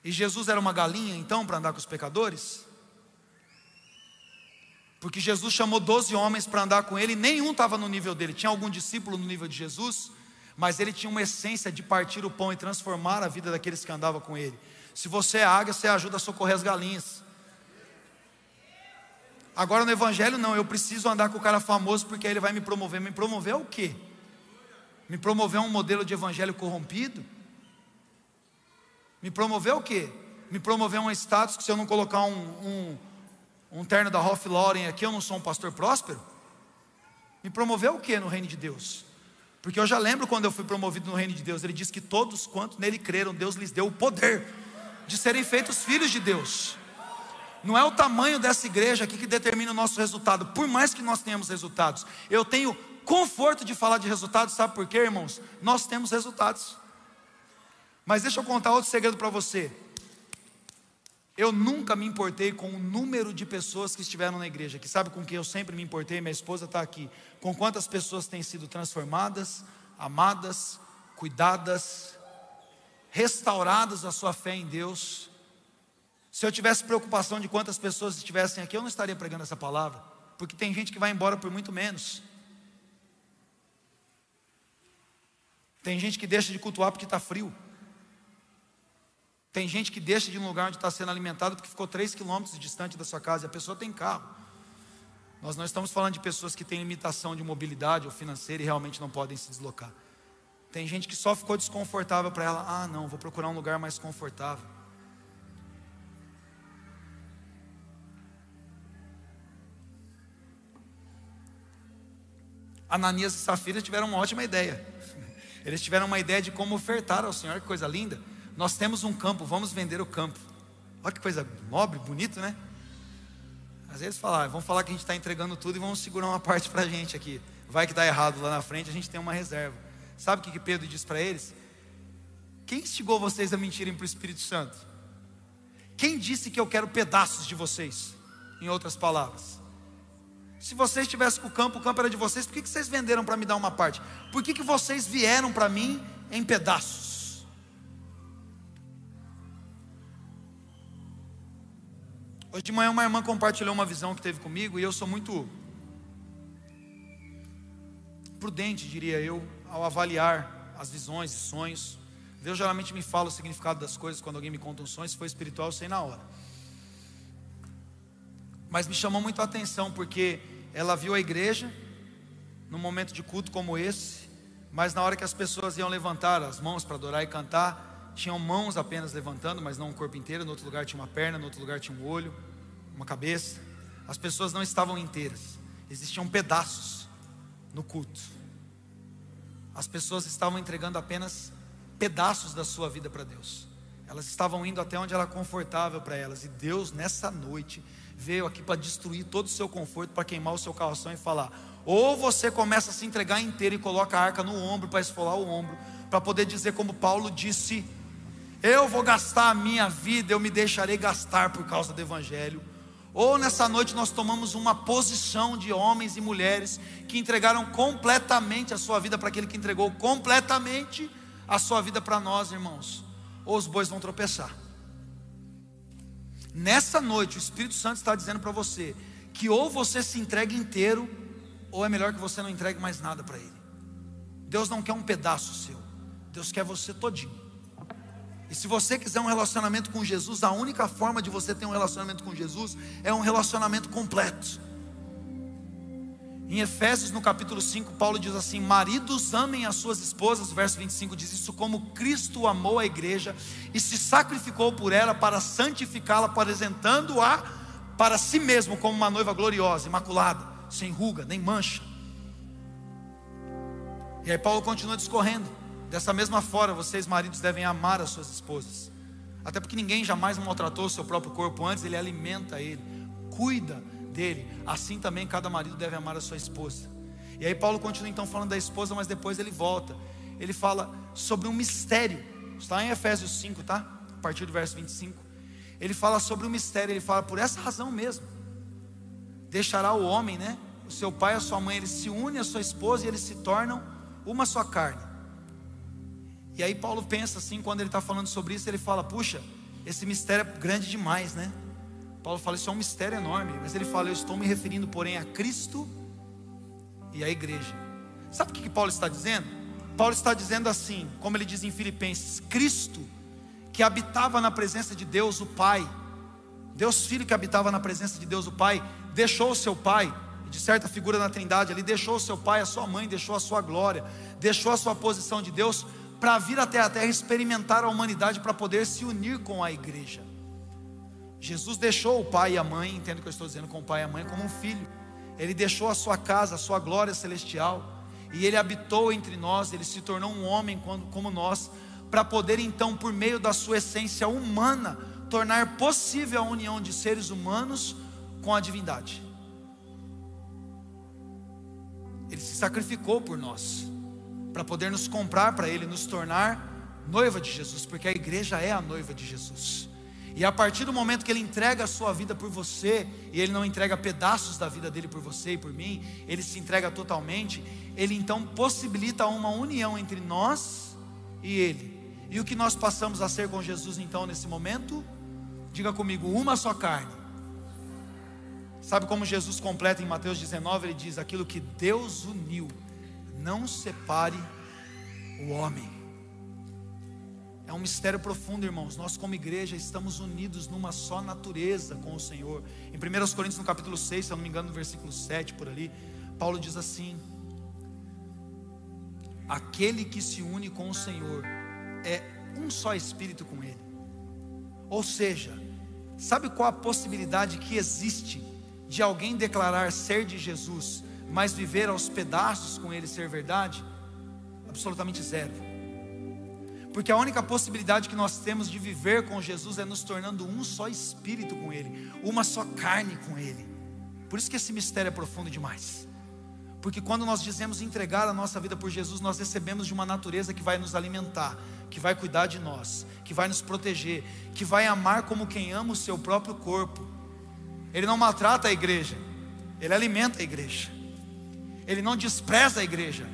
E Jesus era uma galinha então para andar com os pecadores? Porque Jesus chamou 12 homens para andar com ele, e nenhum estava no nível dele. Tinha algum discípulo no nível de Jesus, mas ele tinha uma essência de partir o pão e transformar a vida daqueles que andavam com ele. Se você é águia, você ajuda a socorrer as galinhas. Agora no Evangelho não, eu preciso andar com o cara famoso porque ele vai me promover. Me promover é o quê? Me promover um modelo de evangelho corrompido? Me promover é o quê? Me promover um status que se eu não colocar um, um, um terno da Ralph Lauren aqui, eu não sou um pastor próspero? Me promover é o quê no reino de Deus? Porque eu já lembro quando eu fui promovido no reino de Deus, ele disse que todos quantos nele creram, Deus lhes deu o poder de serem feitos filhos de Deus. Não é o tamanho dessa igreja aqui que determina o nosso resultado, por mais que nós tenhamos resultados. Eu tenho conforto de falar de resultados, sabe por quê, irmãos? Nós temos resultados. Mas deixa eu contar outro segredo para você. Eu nunca me importei com o número de pessoas que estiveram na igreja, que sabe com quem eu sempre me importei, minha esposa está aqui. Com quantas pessoas têm sido transformadas, amadas, cuidadas, restauradas a sua fé em Deus se eu tivesse preocupação de quantas pessoas estivessem aqui, eu não estaria pregando essa palavra, porque tem gente que vai embora por muito menos. Tem gente que deixa de cultuar porque está frio. Tem gente que deixa de um lugar onde está sendo alimentado porque ficou 3 quilômetros distante da sua casa e a pessoa tem carro. Nós não estamos falando de pessoas que têm limitação de mobilidade ou financeira e realmente não podem se deslocar. Tem gente que só ficou desconfortável para ela. Ah, não, vou procurar um lugar mais confortável. Ananias e Safira tiveram uma ótima ideia. Eles tiveram uma ideia de como ofertar ao Senhor, que coisa linda. Nós temos um campo, vamos vender o campo. Olha que coisa nobre, bonito, né? Às vezes falar, vamos falar que a gente está entregando tudo e vamos segurar uma parte para a gente aqui. Vai que dá errado lá na frente, a gente tem uma reserva. Sabe o que, que Pedro diz para eles? Quem instigou vocês a mentirem para o Espírito Santo? Quem disse que eu quero pedaços de vocês? Em outras palavras. Se vocês estivessem com o campo, o campo era de vocês, por que, que vocês venderam para me dar uma parte? Por que, que vocês vieram para mim em pedaços? Hoje de manhã uma irmã compartilhou uma visão que teve comigo e eu sou muito prudente, diria eu, ao avaliar as visões e sonhos. Deus geralmente me fala o significado das coisas quando alguém me conta um sonho, se for espiritual, eu sei na hora. Mas me chamou muito a atenção porque ela viu a igreja num momento de culto como esse, mas na hora que as pessoas iam levantar as mãos para adorar e cantar, tinham mãos apenas levantando, mas não o corpo inteiro. No outro lugar tinha uma perna, no outro lugar tinha um olho, uma cabeça. As pessoas não estavam inteiras, existiam pedaços no culto. As pessoas estavam entregando apenas pedaços da sua vida para Deus. Elas estavam indo até onde era confortável para elas. E Deus, nessa noite, veio aqui para destruir todo o seu conforto, para queimar o seu calção e falar: ou você começa a se entregar inteiro e coloca a arca no ombro para esfolar o ombro, para poder dizer como Paulo disse: eu vou gastar a minha vida, eu me deixarei gastar por causa do Evangelho. Ou nessa noite nós tomamos uma posição de homens e mulheres que entregaram completamente a sua vida para aquele que entregou completamente a sua vida para nós, irmãos. Ou os bois vão tropeçar. Nessa noite, o Espírito Santo está dizendo para você que ou você se entregue inteiro, ou é melhor que você não entregue mais nada para Ele. Deus não quer um pedaço seu, Deus quer você todinho. E se você quiser um relacionamento com Jesus, a única forma de você ter um relacionamento com Jesus é um relacionamento completo. Em Efésios, no capítulo 5, Paulo diz assim: Maridos amem as suas esposas, verso 25 diz isso, como Cristo amou a igreja e se sacrificou por ela para santificá-la, apresentando-a para si mesmo como uma noiva gloriosa, imaculada, sem ruga, nem mancha. E aí Paulo continua discorrendo. Dessa mesma forma, vocês maridos devem amar as suas esposas. Até porque ninguém jamais maltratou o seu próprio corpo antes, ele alimenta ele, cuida dele. Assim também cada marido deve amar a sua esposa. E aí Paulo continua então falando da esposa, mas depois ele volta. Ele fala sobre um mistério. Está em Efésios 5, tá? A partir do verso 25. Ele fala sobre o mistério, ele fala por essa razão mesmo. Deixará o homem, né? O seu pai e a sua mãe, eles se unem à sua esposa e eles se tornam uma só carne. E aí Paulo pensa assim, quando ele está falando sobre isso, ele fala: puxa, esse mistério é grande demais, né? Paulo fala: Isso é um mistério enorme. Mas ele fala: Eu estou me referindo, porém, a Cristo e à igreja. Sabe o que Paulo está dizendo? Paulo está dizendo assim, como ele diz em Filipenses: Cristo, que habitava na presença de Deus, o Pai, Deus Filho que habitava na presença de Deus, o Pai, deixou o seu Pai, de certa figura na Trindade ali, deixou o seu pai, a sua mãe, deixou a sua glória, deixou a sua posição de Deus para vir até a terra experimentar a humanidade para poder se unir com a igreja. Jesus deixou o pai e a mãe, entendo que eu estou dizendo com o pai e a mãe, como um filho. Ele deixou a sua casa, a sua glória celestial, e ele habitou entre nós, ele se tornou um homem como nós, para poder então, por meio da sua essência humana, tornar possível a união de seres humanos com a divindade. Ele se sacrificou por nós, para poder nos comprar para Ele, nos tornar noiva de Jesus, porque a igreja é a noiva de Jesus. E a partir do momento que Ele entrega a sua vida por você, e Ele não entrega pedaços da vida dele por você e por mim, Ele se entrega totalmente, Ele então possibilita uma união entre nós e Ele. E o que nós passamos a ser com Jesus então nesse momento? Diga comigo, uma só carne. Sabe como Jesus completa em Mateus 19? Ele diz: Aquilo que Deus uniu, não separe o homem. É um mistério profundo, irmãos. Nós, como igreja, estamos unidos numa só natureza com o Senhor. Em 1 Coríntios, no capítulo 6, se eu não me engano, no versículo 7 por ali, Paulo diz assim: Aquele que se une com o Senhor é um só espírito com Ele. Ou seja, sabe qual a possibilidade que existe de alguém declarar ser de Jesus, mas viver aos pedaços com Ele ser verdade? Absolutamente zero. Porque a única possibilidade que nós temos de viver com Jesus é nos tornando um só espírito com Ele, uma só carne com Ele. Por isso que esse mistério é profundo demais. Porque quando nós dizemos entregar a nossa vida por Jesus, nós recebemos de uma natureza que vai nos alimentar, que vai cuidar de nós, que vai nos proteger, que vai amar como quem ama o seu próprio corpo. Ele não maltrata a igreja, ele alimenta a igreja. Ele não despreza a igreja,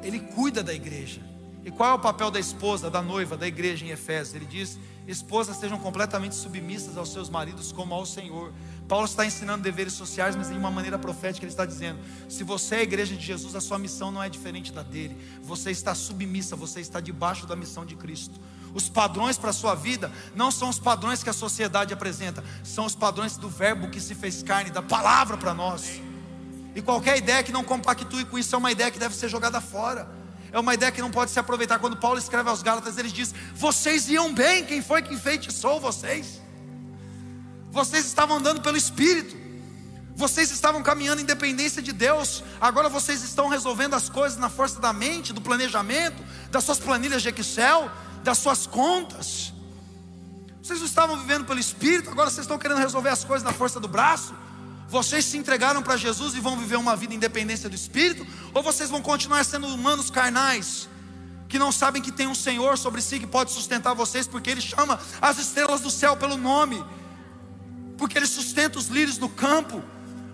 ele cuida da igreja. E qual é o papel da esposa, da noiva, da igreja em Efésios? Ele diz: esposas sejam completamente submissas aos seus maridos como ao Senhor. Paulo está ensinando deveres sociais, mas de uma maneira profética ele está dizendo: se você é a igreja de Jesus, a sua missão não é diferente da dele. Você está submissa, você está debaixo da missão de Cristo. Os padrões para a sua vida não são os padrões que a sociedade apresenta, são os padrões do Verbo que se fez carne, da palavra para nós. E qualquer ideia que não compactue com isso é uma ideia que deve ser jogada fora é uma ideia que não pode se aproveitar. Quando Paulo escreve aos Gálatas, ele diz: Vocês iam bem, quem foi que enfeitiçou vocês? Vocês estavam andando pelo Espírito, vocês estavam caminhando em dependência de Deus, agora vocês estão resolvendo as coisas na força da mente, do planejamento, das suas planilhas de Excel, das suas contas. Vocês não estavam vivendo pelo Espírito, agora vocês estão querendo resolver as coisas na força do braço. Vocês se entregaram para Jesus e vão viver uma vida independência do Espírito? Ou vocês vão continuar sendo humanos carnais, que não sabem que tem um Senhor sobre si que pode sustentar vocês, porque Ele chama as estrelas do céu pelo nome, porque Ele sustenta os lírios do campo,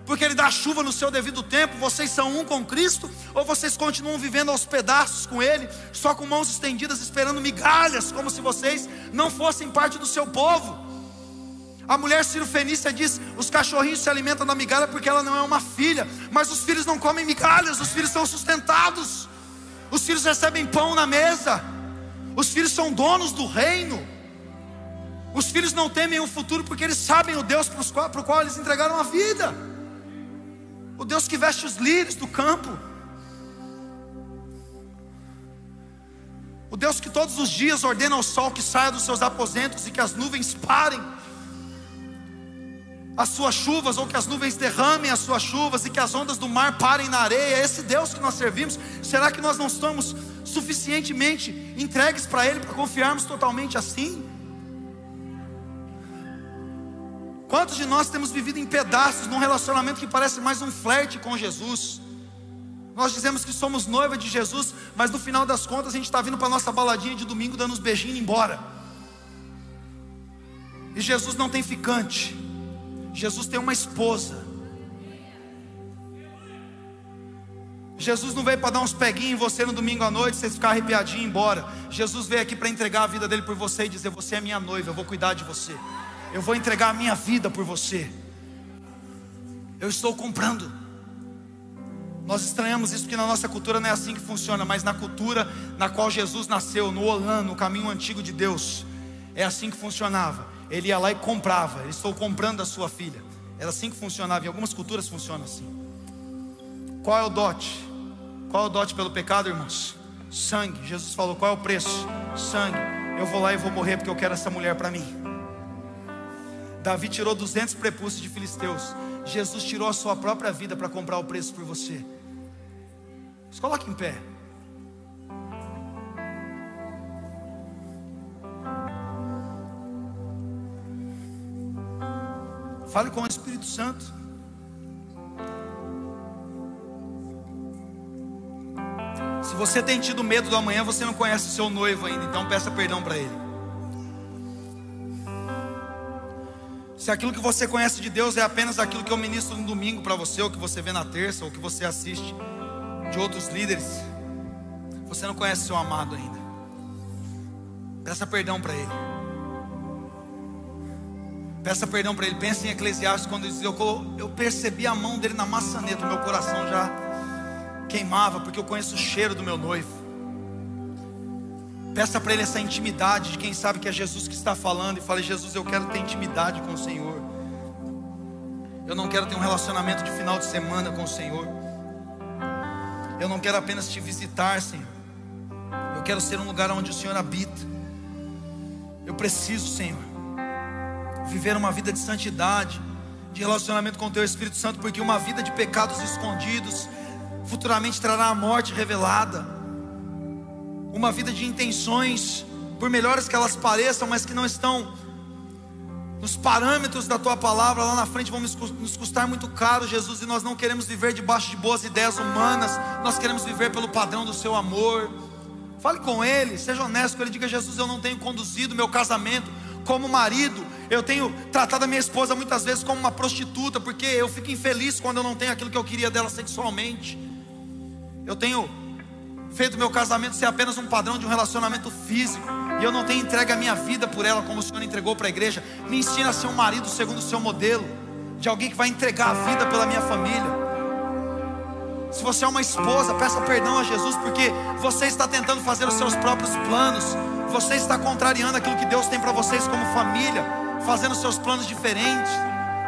porque Ele dá chuva no seu devido tempo. Vocês são um com Cristo? Ou vocês continuam vivendo aos pedaços com Ele, só com mãos estendidas, esperando migalhas, como se vocês não fossem parte do seu povo? A mulher Fenícia diz: os cachorrinhos se alimentam da migalha porque ela não é uma filha, mas os filhos não comem migalhas, os filhos são sustentados, os filhos recebem pão na mesa, os filhos são donos do reino. Os filhos não temem o futuro porque eles sabem o Deus para o qual eles entregaram a vida. O Deus que veste os lírios do campo. O Deus que todos os dias ordena ao sol que saia dos seus aposentos e que as nuvens parem as suas chuvas, ou que as nuvens derramem as suas chuvas e que as ondas do mar parem na areia. É esse Deus que nós servimos. Será que nós não estamos suficientemente entregues para Ele para confiarmos totalmente assim? Quantos de nós temos vivido em pedaços num relacionamento que parece mais um flerte com Jesus? Nós dizemos que somos noiva de Jesus, mas no final das contas a gente está vindo para a nossa baladinha de domingo dando uns beijinhos e embora. E Jesus não tem ficante, Jesus tem uma esposa. Jesus não veio para dar uns peguinhos em você no domingo à noite, você ficar arrepiadinho e ir embora. Jesus veio aqui para entregar a vida dele por você e dizer: Você é minha noiva, eu vou cuidar de você. Eu vou entregar a minha vida por você. Eu estou comprando. Nós estranhamos isso porque na nossa cultura não é assim que funciona, mas na cultura na qual Jesus nasceu, no Olã, no caminho antigo de Deus, é assim que funcionava. Ele ia lá e comprava. Estou comprando a sua filha. Era assim que funcionava. Em algumas culturas funciona assim. Qual é o dote? Qual é o dote pelo pecado, irmãos? Sangue. Jesus falou: qual é o preço? Sangue. Eu vou lá e vou morrer porque eu quero essa mulher para mim. Davi tirou 200 prepúcios de filisteus. Jesus tirou a sua própria vida para comprar o preço por você. Se coloque em pé. Fale com o Espírito Santo. Se você tem tido medo do amanhã, você não conhece seu noivo ainda, então peça perdão para ele. Se aquilo que você conhece de Deus é apenas aquilo que eu ministro no domingo para você, ou que você vê na terça, ou que você assiste de outros líderes, você não conhece seu amado ainda. Peça perdão para ele. Peça perdão para ele. Pense em Eclesiastes quando ele diz: eu, eu percebi a mão dele na maçaneta, o meu coração já queimava, porque eu conheço o cheiro do meu noivo. Peça para ele essa intimidade de quem sabe que é Jesus que está falando e fale: Jesus, eu quero ter intimidade com o Senhor. Eu não quero ter um relacionamento de final de semana com o Senhor. Eu não quero apenas te visitar, Senhor. Eu quero ser um lugar onde o Senhor habita. Eu preciso, Senhor, viver uma vida de santidade, de relacionamento com o Teu Espírito Santo, porque uma vida de pecados escondidos futuramente trará a morte revelada. Uma vida de intenções, por melhores que elas pareçam, mas que não estão nos parâmetros da tua palavra lá na frente vão nos custar muito caro, Jesus, e nós não queremos viver debaixo de boas ideias humanas, nós queremos viver pelo padrão do seu amor. Fale com ele, seja honesto com ele, diga: Jesus, eu não tenho conduzido meu casamento como marido, eu tenho tratado a minha esposa muitas vezes como uma prostituta, porque eu fico infeliz quando eu não tenho aquilo que eu queria dela sexualmente. Eu tenho feito meu casamento ser apenas um padrão de um relacionamento físico e eu não tenho entregue a minha vida por ela como o Senhor entregou para a igreja. Me ensina a ser um marido segundo o seu modelo, de alguém que vai entregar a vida pela minha família. Se você é uma esposa, peça perdão a Jesus, porque você está tentando fazer os seus próprios planos, você está contrariando aquilo que Deus tem para vocês como família, fazendo seus planos diferentes,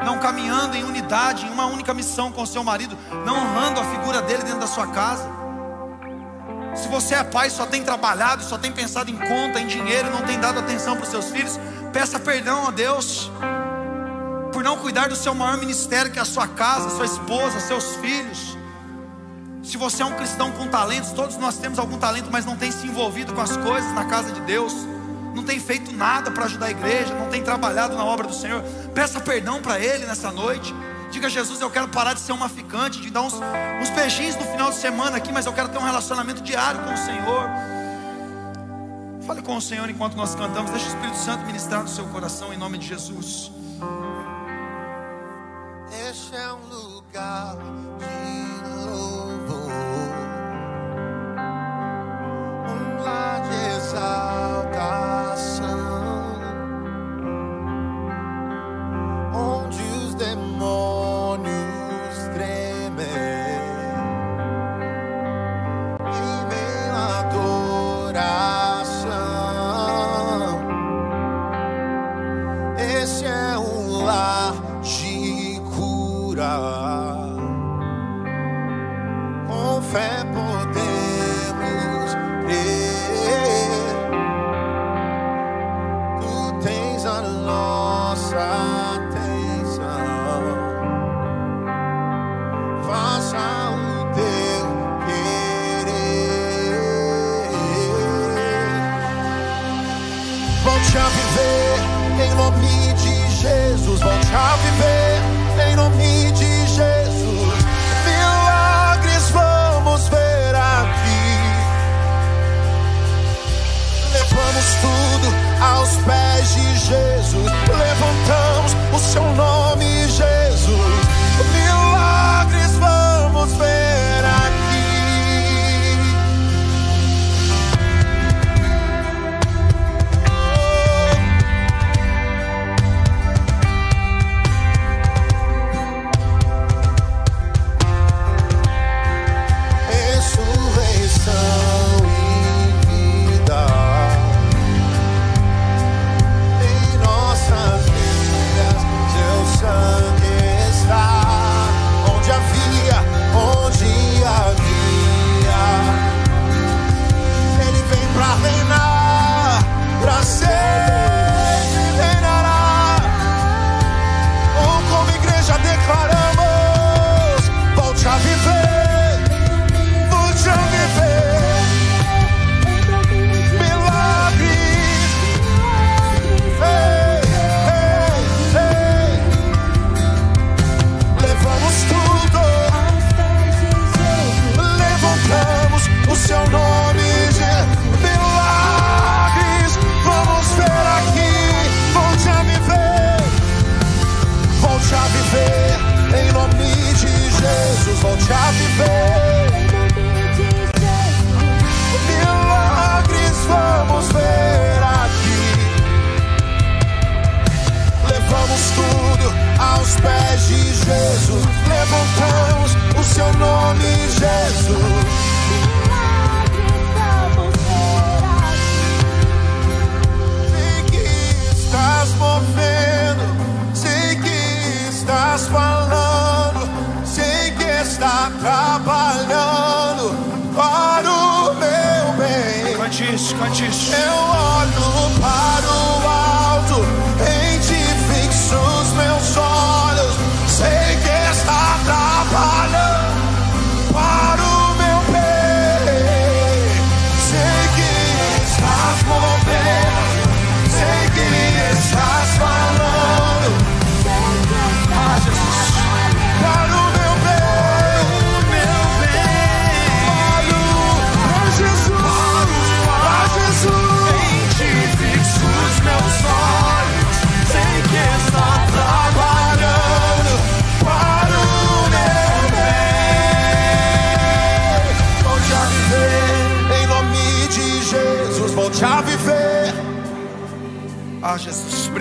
não caminhando em unidade, em uma única missão com o seu marido, não honrando a figura dele dentro da sua casa. Se você é pai, só tem trabalhado, só tem pensado em conta, em dinheiro não tem dado atenção para os seus filhos, peça perdão a Deus por não cuidar do seu maior ministério, que é a sua casa, sua esposa, seus filhos. Se você é um cristão com talentos, todos nós temos algum talento, mas não tem se envolvido com as coisas na casa de Deus, não tem feito nada para ajudar a igreja, não tem trabalhado na obra do Senhor, peça perdão para Ele nessa noite. Diga, Jesus, eu quero parar de ser uma ficante, de dar uns, uns no final de semana aqui, mas eu quero ter um relacionamento diário com o Senhor. Fale com o Senhor enquanto nós cantamos. Deixa o Espírito Santo ministrar no seu coração em nome de Jesus. Este é um lugar de de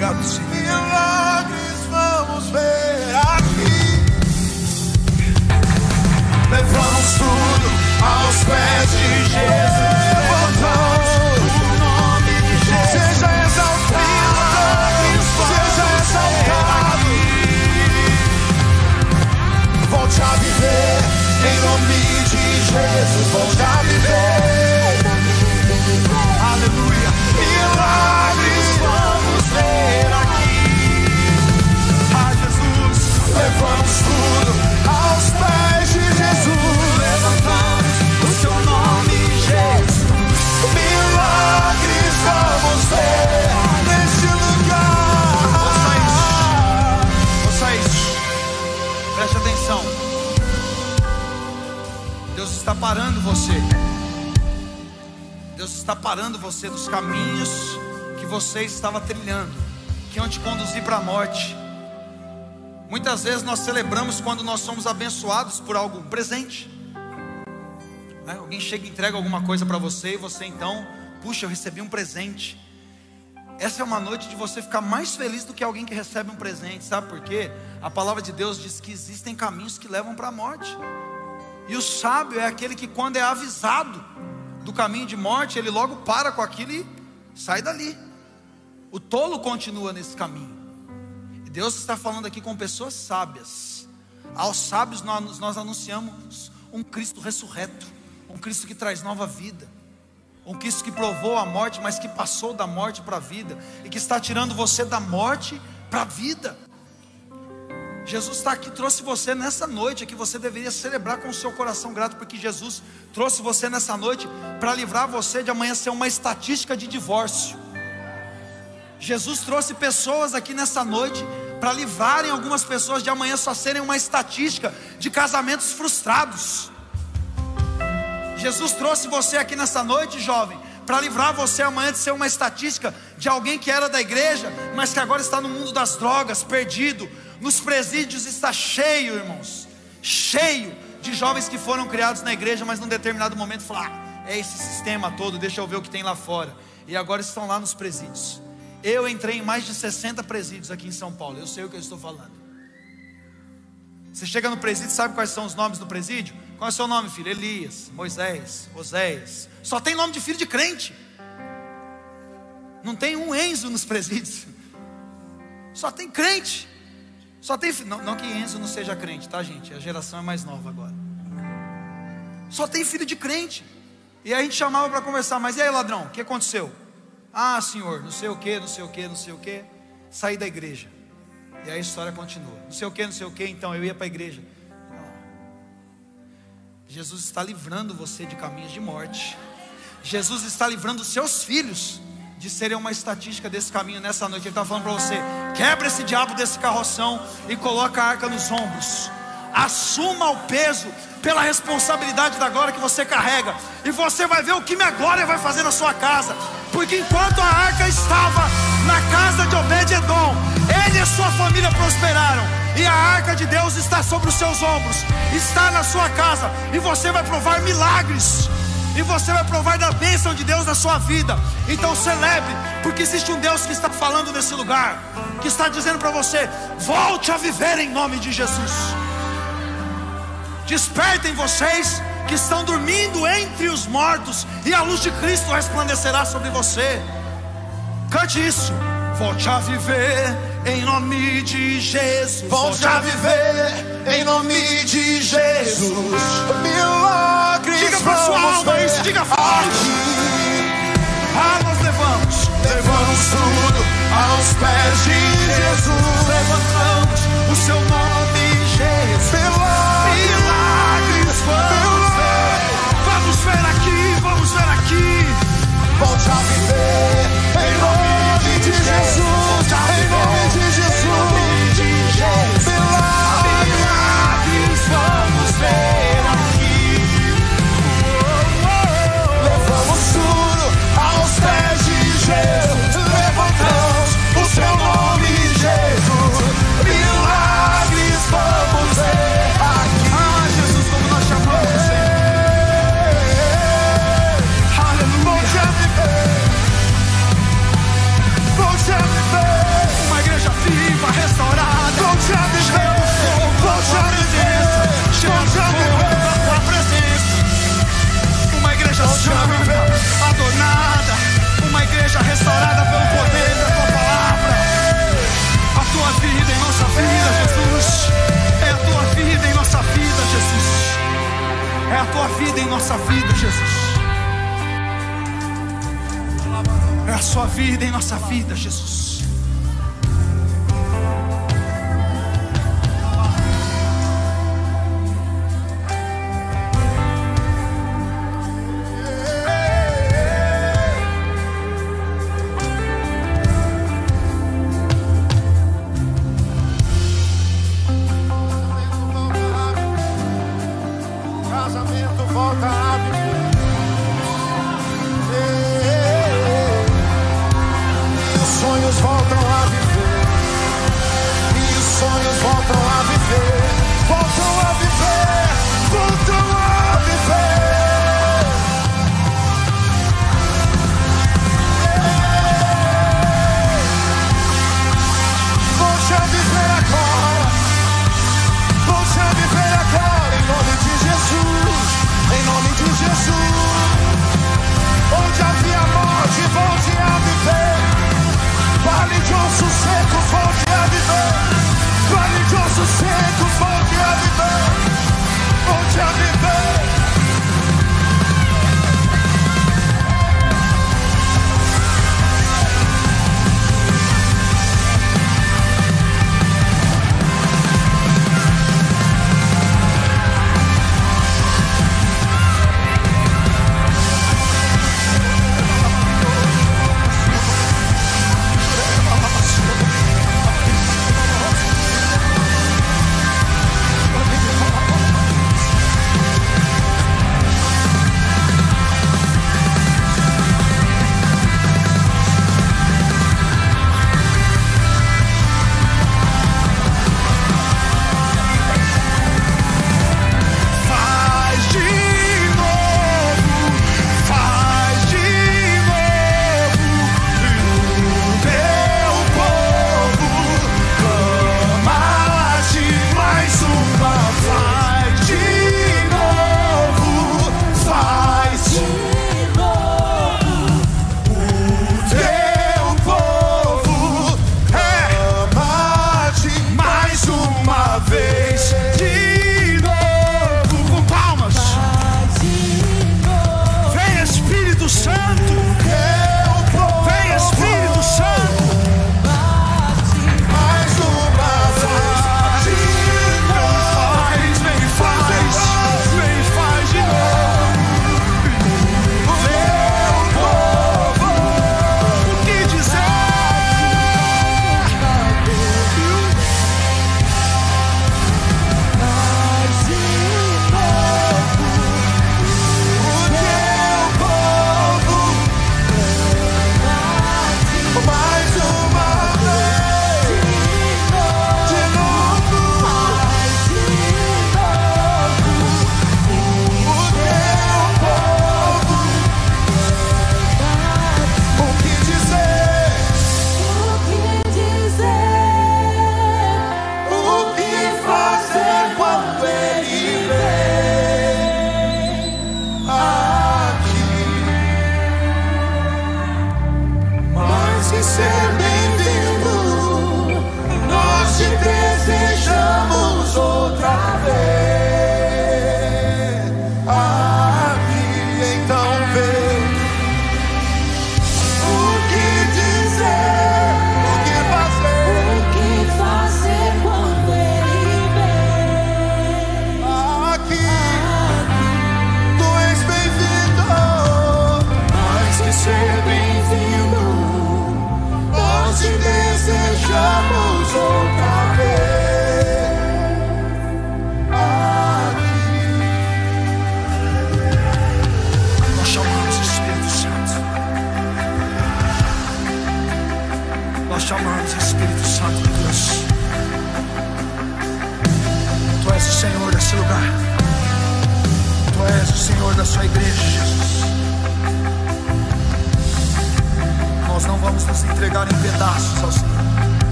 obrigado, Deus está parando você. Deus está parando você dos caminhos que você estava trilhando, que iam te conduzir para a morte. Muitas vezes nós celebramos quando nós somos abençoados por algo presente. Né? Alguém chega e entrega alguma coisa para você e você então, puxa, eu recebi um presente. Essa é uma noite de você ficar mais feliz do que alguém que recebe um presente, sabe por quê? A palavra de Deus diz que existem caminhos que levam para a morte. E o sábio é aquele que, quando é avisado do caminho de morte, ele logo para com aquilo e sai dali. O tolo continua nesse caminho. Deus está falando aqui com pessoas sábias. Aos sábios nós, nós anunciamos um Cristo ressurreto, um Cristo que traz nova vida. Um Cristo que provou a morte, mas que passou da morte para a vida e que está tirando você da morte para a vida. Jesus está aqui, trouxe você nessa noite, que você deveria celebrar com o seu coração grato, porque Jesus trouxe você nessa noite para livrar você de amanhã ser uma estatística de divórcio. Jesus trouxe pessoas aqui nessa noite para livrarem algumas pessoas de amanhã só serem uma estatística de casamentos frustrados. Jesus trouxe você aqui nessa noite, jovem, para livrar você amanhã de ser uma estatística de alguém que era da igreja, mas que agora está no mundo das drogas, perdido. Nos presídios está cheio, irmãos, cheio de jovens que foram criados na igreja, mas num determinado momento falaram: ah, é esse sistema todo, deixa eu ver o que tem lá fora. E agora estão lá nos presídios. Eu entrei em mais de 60 presídios aqui em São Paulo, eu sei o que eu estou falando. Você chega no presídio, sabe quais são os nomes do presídio? Qual é o seu nome, filho? Elias, Moisés, Oséias. Só tem nome de filho de crente. Não tem um Enzo nos presídios. Só tem crente. Só tem não, não que Enzo não seja crente, tá, gente? A geração é mais nova agora. Só tem filho de crente. E a gente chamava para conversar, mas e aí, ladrão? O que aconteceu? Ah, senhor, não sei o que, não sei o que, não sei o que. Saí da igreja. E aí a história continua. Não sei o que, não sei o que, então eu ia para a igreja. Jesus está livrando você de caminhos de morte. Jesus está livrando seus filhos de serem uma estatística desse caminho nessa noite. Ele está falando para você: quebra esse diabo desse carroção e coloca a arca nos ombros. Assuma o peso pela responsabilidade da glória que você carrega. E você vai ver o que minha glória vai fazer na sua casa. Porque enquanto a arca estava na casa de Obed-Edom, ele e sua família prosperaram. e a arca de Deus está sobre os seus ombros, está na sua casa, e você vai provar milagres. E você vai provar da bênção de Deus na sua vida. Então celebre, porque existe um Deus que está falando nesse lugar, que está dizendo para você: volte a viver em nome de Jesus. Despertem vocês que estão dormindo entre os mortos, e a luz de Cristo resplandecerá sobre você. Cante isso. Volte a viver em nome de Jesus. Volte a viver em nome de Jesus. Milagres Diga pra sua alma isso, diga forte. Ah, nós levamos. Levamos tudo aos pés de Jesus. Levantamos o seu nome, Jesus. Milagres, Milagres, vamos ver. Vamos ver aqui, vamos ver aqui. Volte a viver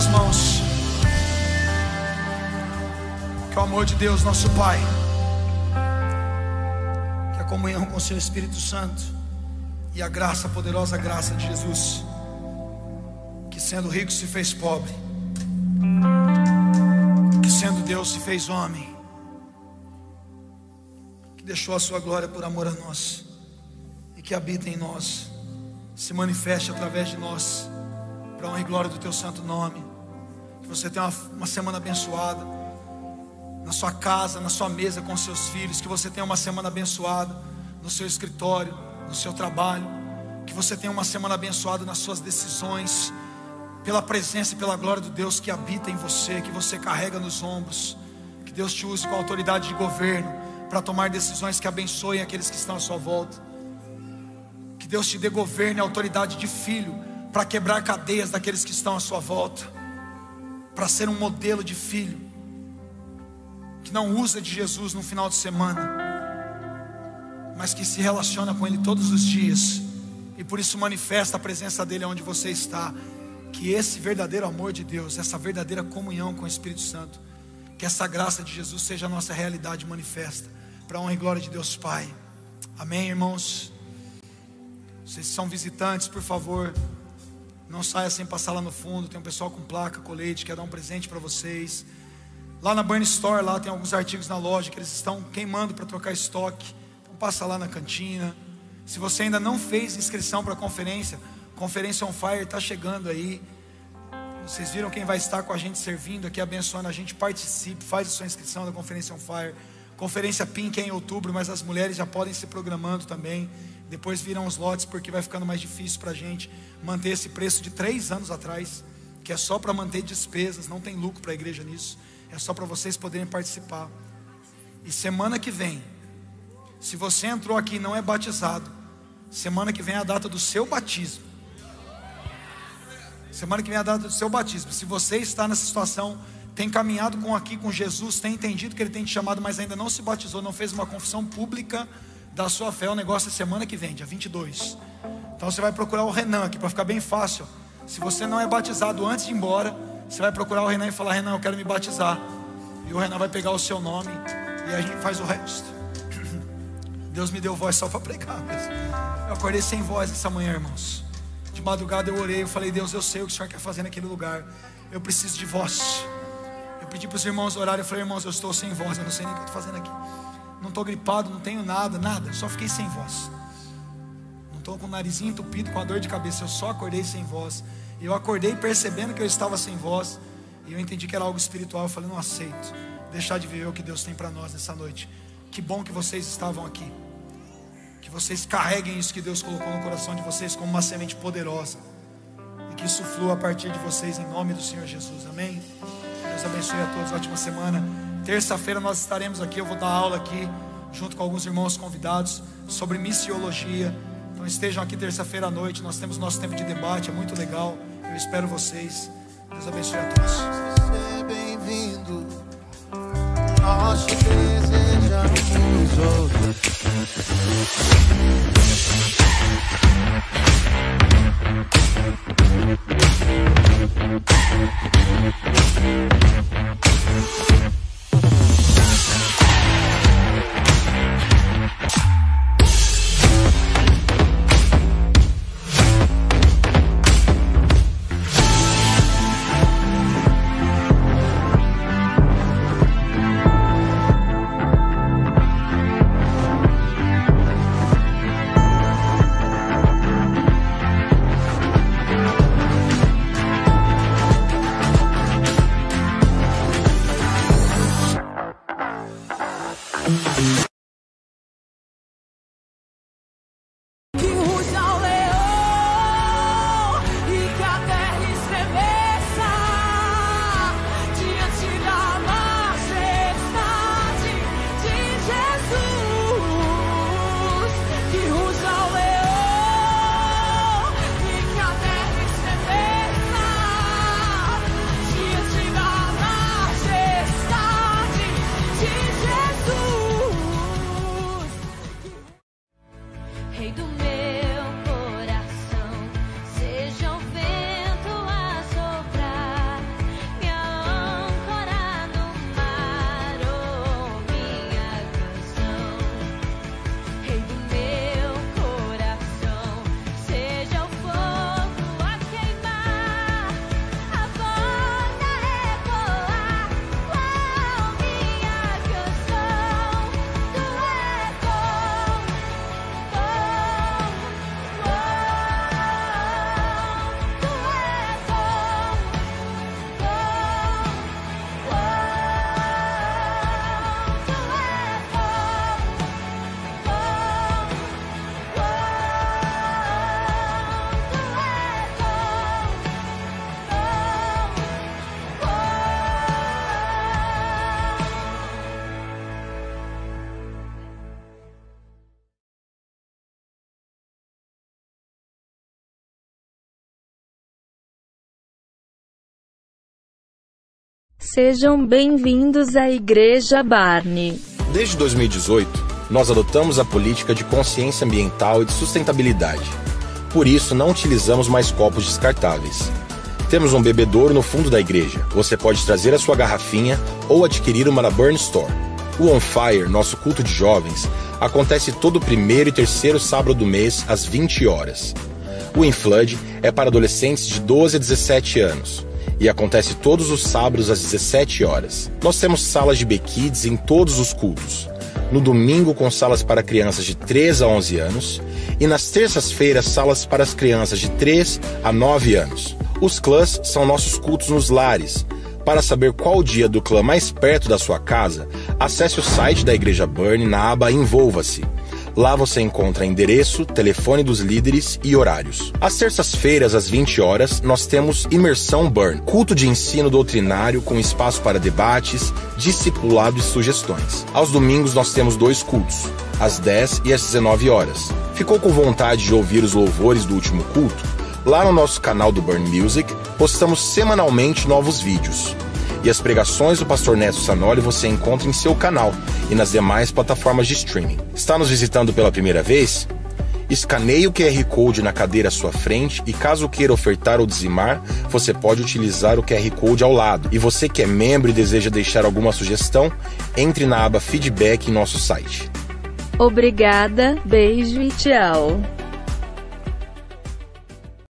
suas mãos. Que o amor de Deus, nosso Pai, que a comunhão com o Seu Espírito Santo e a graça, a poderosa graça de Jesus, que sendo rico se fez pobre, que sendo Deus se fez homem, que deixou a sua glória por amor a nós e que habita em nós, se manifeste através de nós, para a honra e glória do Teu santo nome. Você tenha uma, uma semana abençoada. Na sua casa, na sua mesa com seus filhos, que você tenha uma semana abençoada no seu escritório, no seu trabalho, que você tenha uma semana abençoada nas suas decisões, pela presença e pela glória do Deus que habita em você, que você carrega nos ombros, que Deus te use com a autoridade de governo para tomar decisões que abençoem aqueles que estão à sua volta, que Deus te dê governo e autoridade de filho para quebrar cadeias daqueles que estão à sua volta, para ser um modelo de filho que não usa de Jesus no final de semana, mas que se relaciona com Ele todos os dias e por isso manifesta a presença dele onde você está. Que esse verdadeiro amor de Deus, essa verdadeira comunhão com o Espírito Santo, que essa graça de Jesus seja a nossa realidade manifesta, para a honra e glória de Deus Pai. Amém, irmãos? Vocês são visitantes, por favor, não saia sem passar lá no fundo. Tem um pessoal com placa, colete, quer dar um presente para vocês. Lá na Burn Store, lá tem alguns artigos na loja que eles estão queimando para trocar estoque. Então passa lá na cantina. Se você ainda não fez inscrição para a conferência, Conferência on Fire está chegando aí. Vocês viram quem vai estar com a gente servindo aqui, abençoando a gente. Participe, faz a sua inscrição da Conferência on Fire. Conferência Pink é em outubro, mas as mulheres já podem se programando também. Depois viram os lotes, porque vai ficando mais difícil para a gente manter esse preço de três anos atrás, que é só para manter despesas, não tem lucro para a igreja nisso. É só para vocês poderem participar. E semana que vem, se você entrou aqui e não é batizado, semana que vem é a data do seu batismo. Semana que vem é a data do seu batismo. Se você está nessa situação, tem caminhado com aqui com Jesus, tem entendido que Ele tem te chamado, mas ainda não se batizou, não fez uma confissão pública da sua fé, o negócio é semana que vem, dia 22. Então você vai procurar o Renan aqui para ficar bem fácil. Se você não é batizado antes de ir embora, você vai procurar o Renan e falar: Renan, eu quero me batizar. E o Renan vai pegar o seu nome e a gente faz o resto. Deus me deu voz só para pregar mesmo. Eu acordei sem voz essa manhã, irmãos. De madrugada eu orei, eu falei: Deus, eu sei o que o Senhor quer fazer naquele lugar. Eu preciso de voz. Eu pedi para os irmãos orarem. Eu falei: Irmãos, eu estou sem voz. Eu não sei nem o que eu estou fazendo aqui. Não estou gripado, não tenho nada, nada. Só fiquei sem voz. Não estou com o narizinho entupido, com a dor de cabeça. Eu só acordei sem voz. E eu acordei percebendo que eu estava sem voz. E eu entendi que era algo espiritual. Eu falei: Não aceito deixar de viver o que Deus tem para nós nessa noite. Que bom que vocês estavam aqui. Que vocês carreguem isso que Deus colocou no coração de vocês como uma semente poderosa. E que isso flua a partir de vocês em nome do Senhor Jesus. Amém? Deus abençoe a todos. Ótima semana. Terça-feira nós estaremos aqui, eu vou dar aula aqui, junto com alguns irmãos convidados, sobre missiologia. Então estejam aqui terça-feira à noite, nós temos nosso tempo de debate, é muito legal. Eu espero vocês. Deus abençoe a todos. Seja bem-vindo. Nós te desejamos. Sejam bem-vindos à Igreja Barney. Desde 2018, nós adotamos a política de consciência ambiental e de sustentabilidade. Por isso, não utilizamos mais copos descartáveis. Temos um bebedouro no fundo da igreja. Você pode trazer a sua garrafinha ou adquirir uma na Burn Store. O On Fire, nosso culto de jovens, acontece todo primeiro e terceiro sábado do mês às 20 horas. O In Flood é para adolescentes de 12 a 17 anos e acontece todos os sábados às 17 horas. Nós temos salas de B-Kids em todos os cultos. No domingo, com salas para crianças de 3 a 11 anos, e nas terças-feiras, salas para as crianças de 3 a 9 anos. Os clãs são nossos cultos nos lares. Para saber qual dia do clã mais perto da sua casa, acesse o site da Igreja Burn na aba Envolva-se. Lá você encontra endereço, telefone dos líderes e horários. Às terças-feiras, às 20 horas, nós temos Imersão Burn, culto de ensino doutrinário com espaço para debates, discipulado e sugestões. Aos domingos nós temos dois cultos, às 10 e às 19 horas. Ficou com vontade de ouvir os louvores do último culto? Lá no nosso canal do Burn Music, postamos semanalmente novos vídeos. E as pregações do pastor Neto Sanoli você encontra em seu canal e nas demais plataformas de streaming. Está nos visitando pela primeira vez? Escaneie o QR Code na cadeira à sua frente e caso queira ofertar ou dizimar, você pode utilizar o QR Code ao lado. E você que é membro e deseja deixar alguma sugestão, entre na aba Feedback em nosso site. Obrigada, beijo e tchau.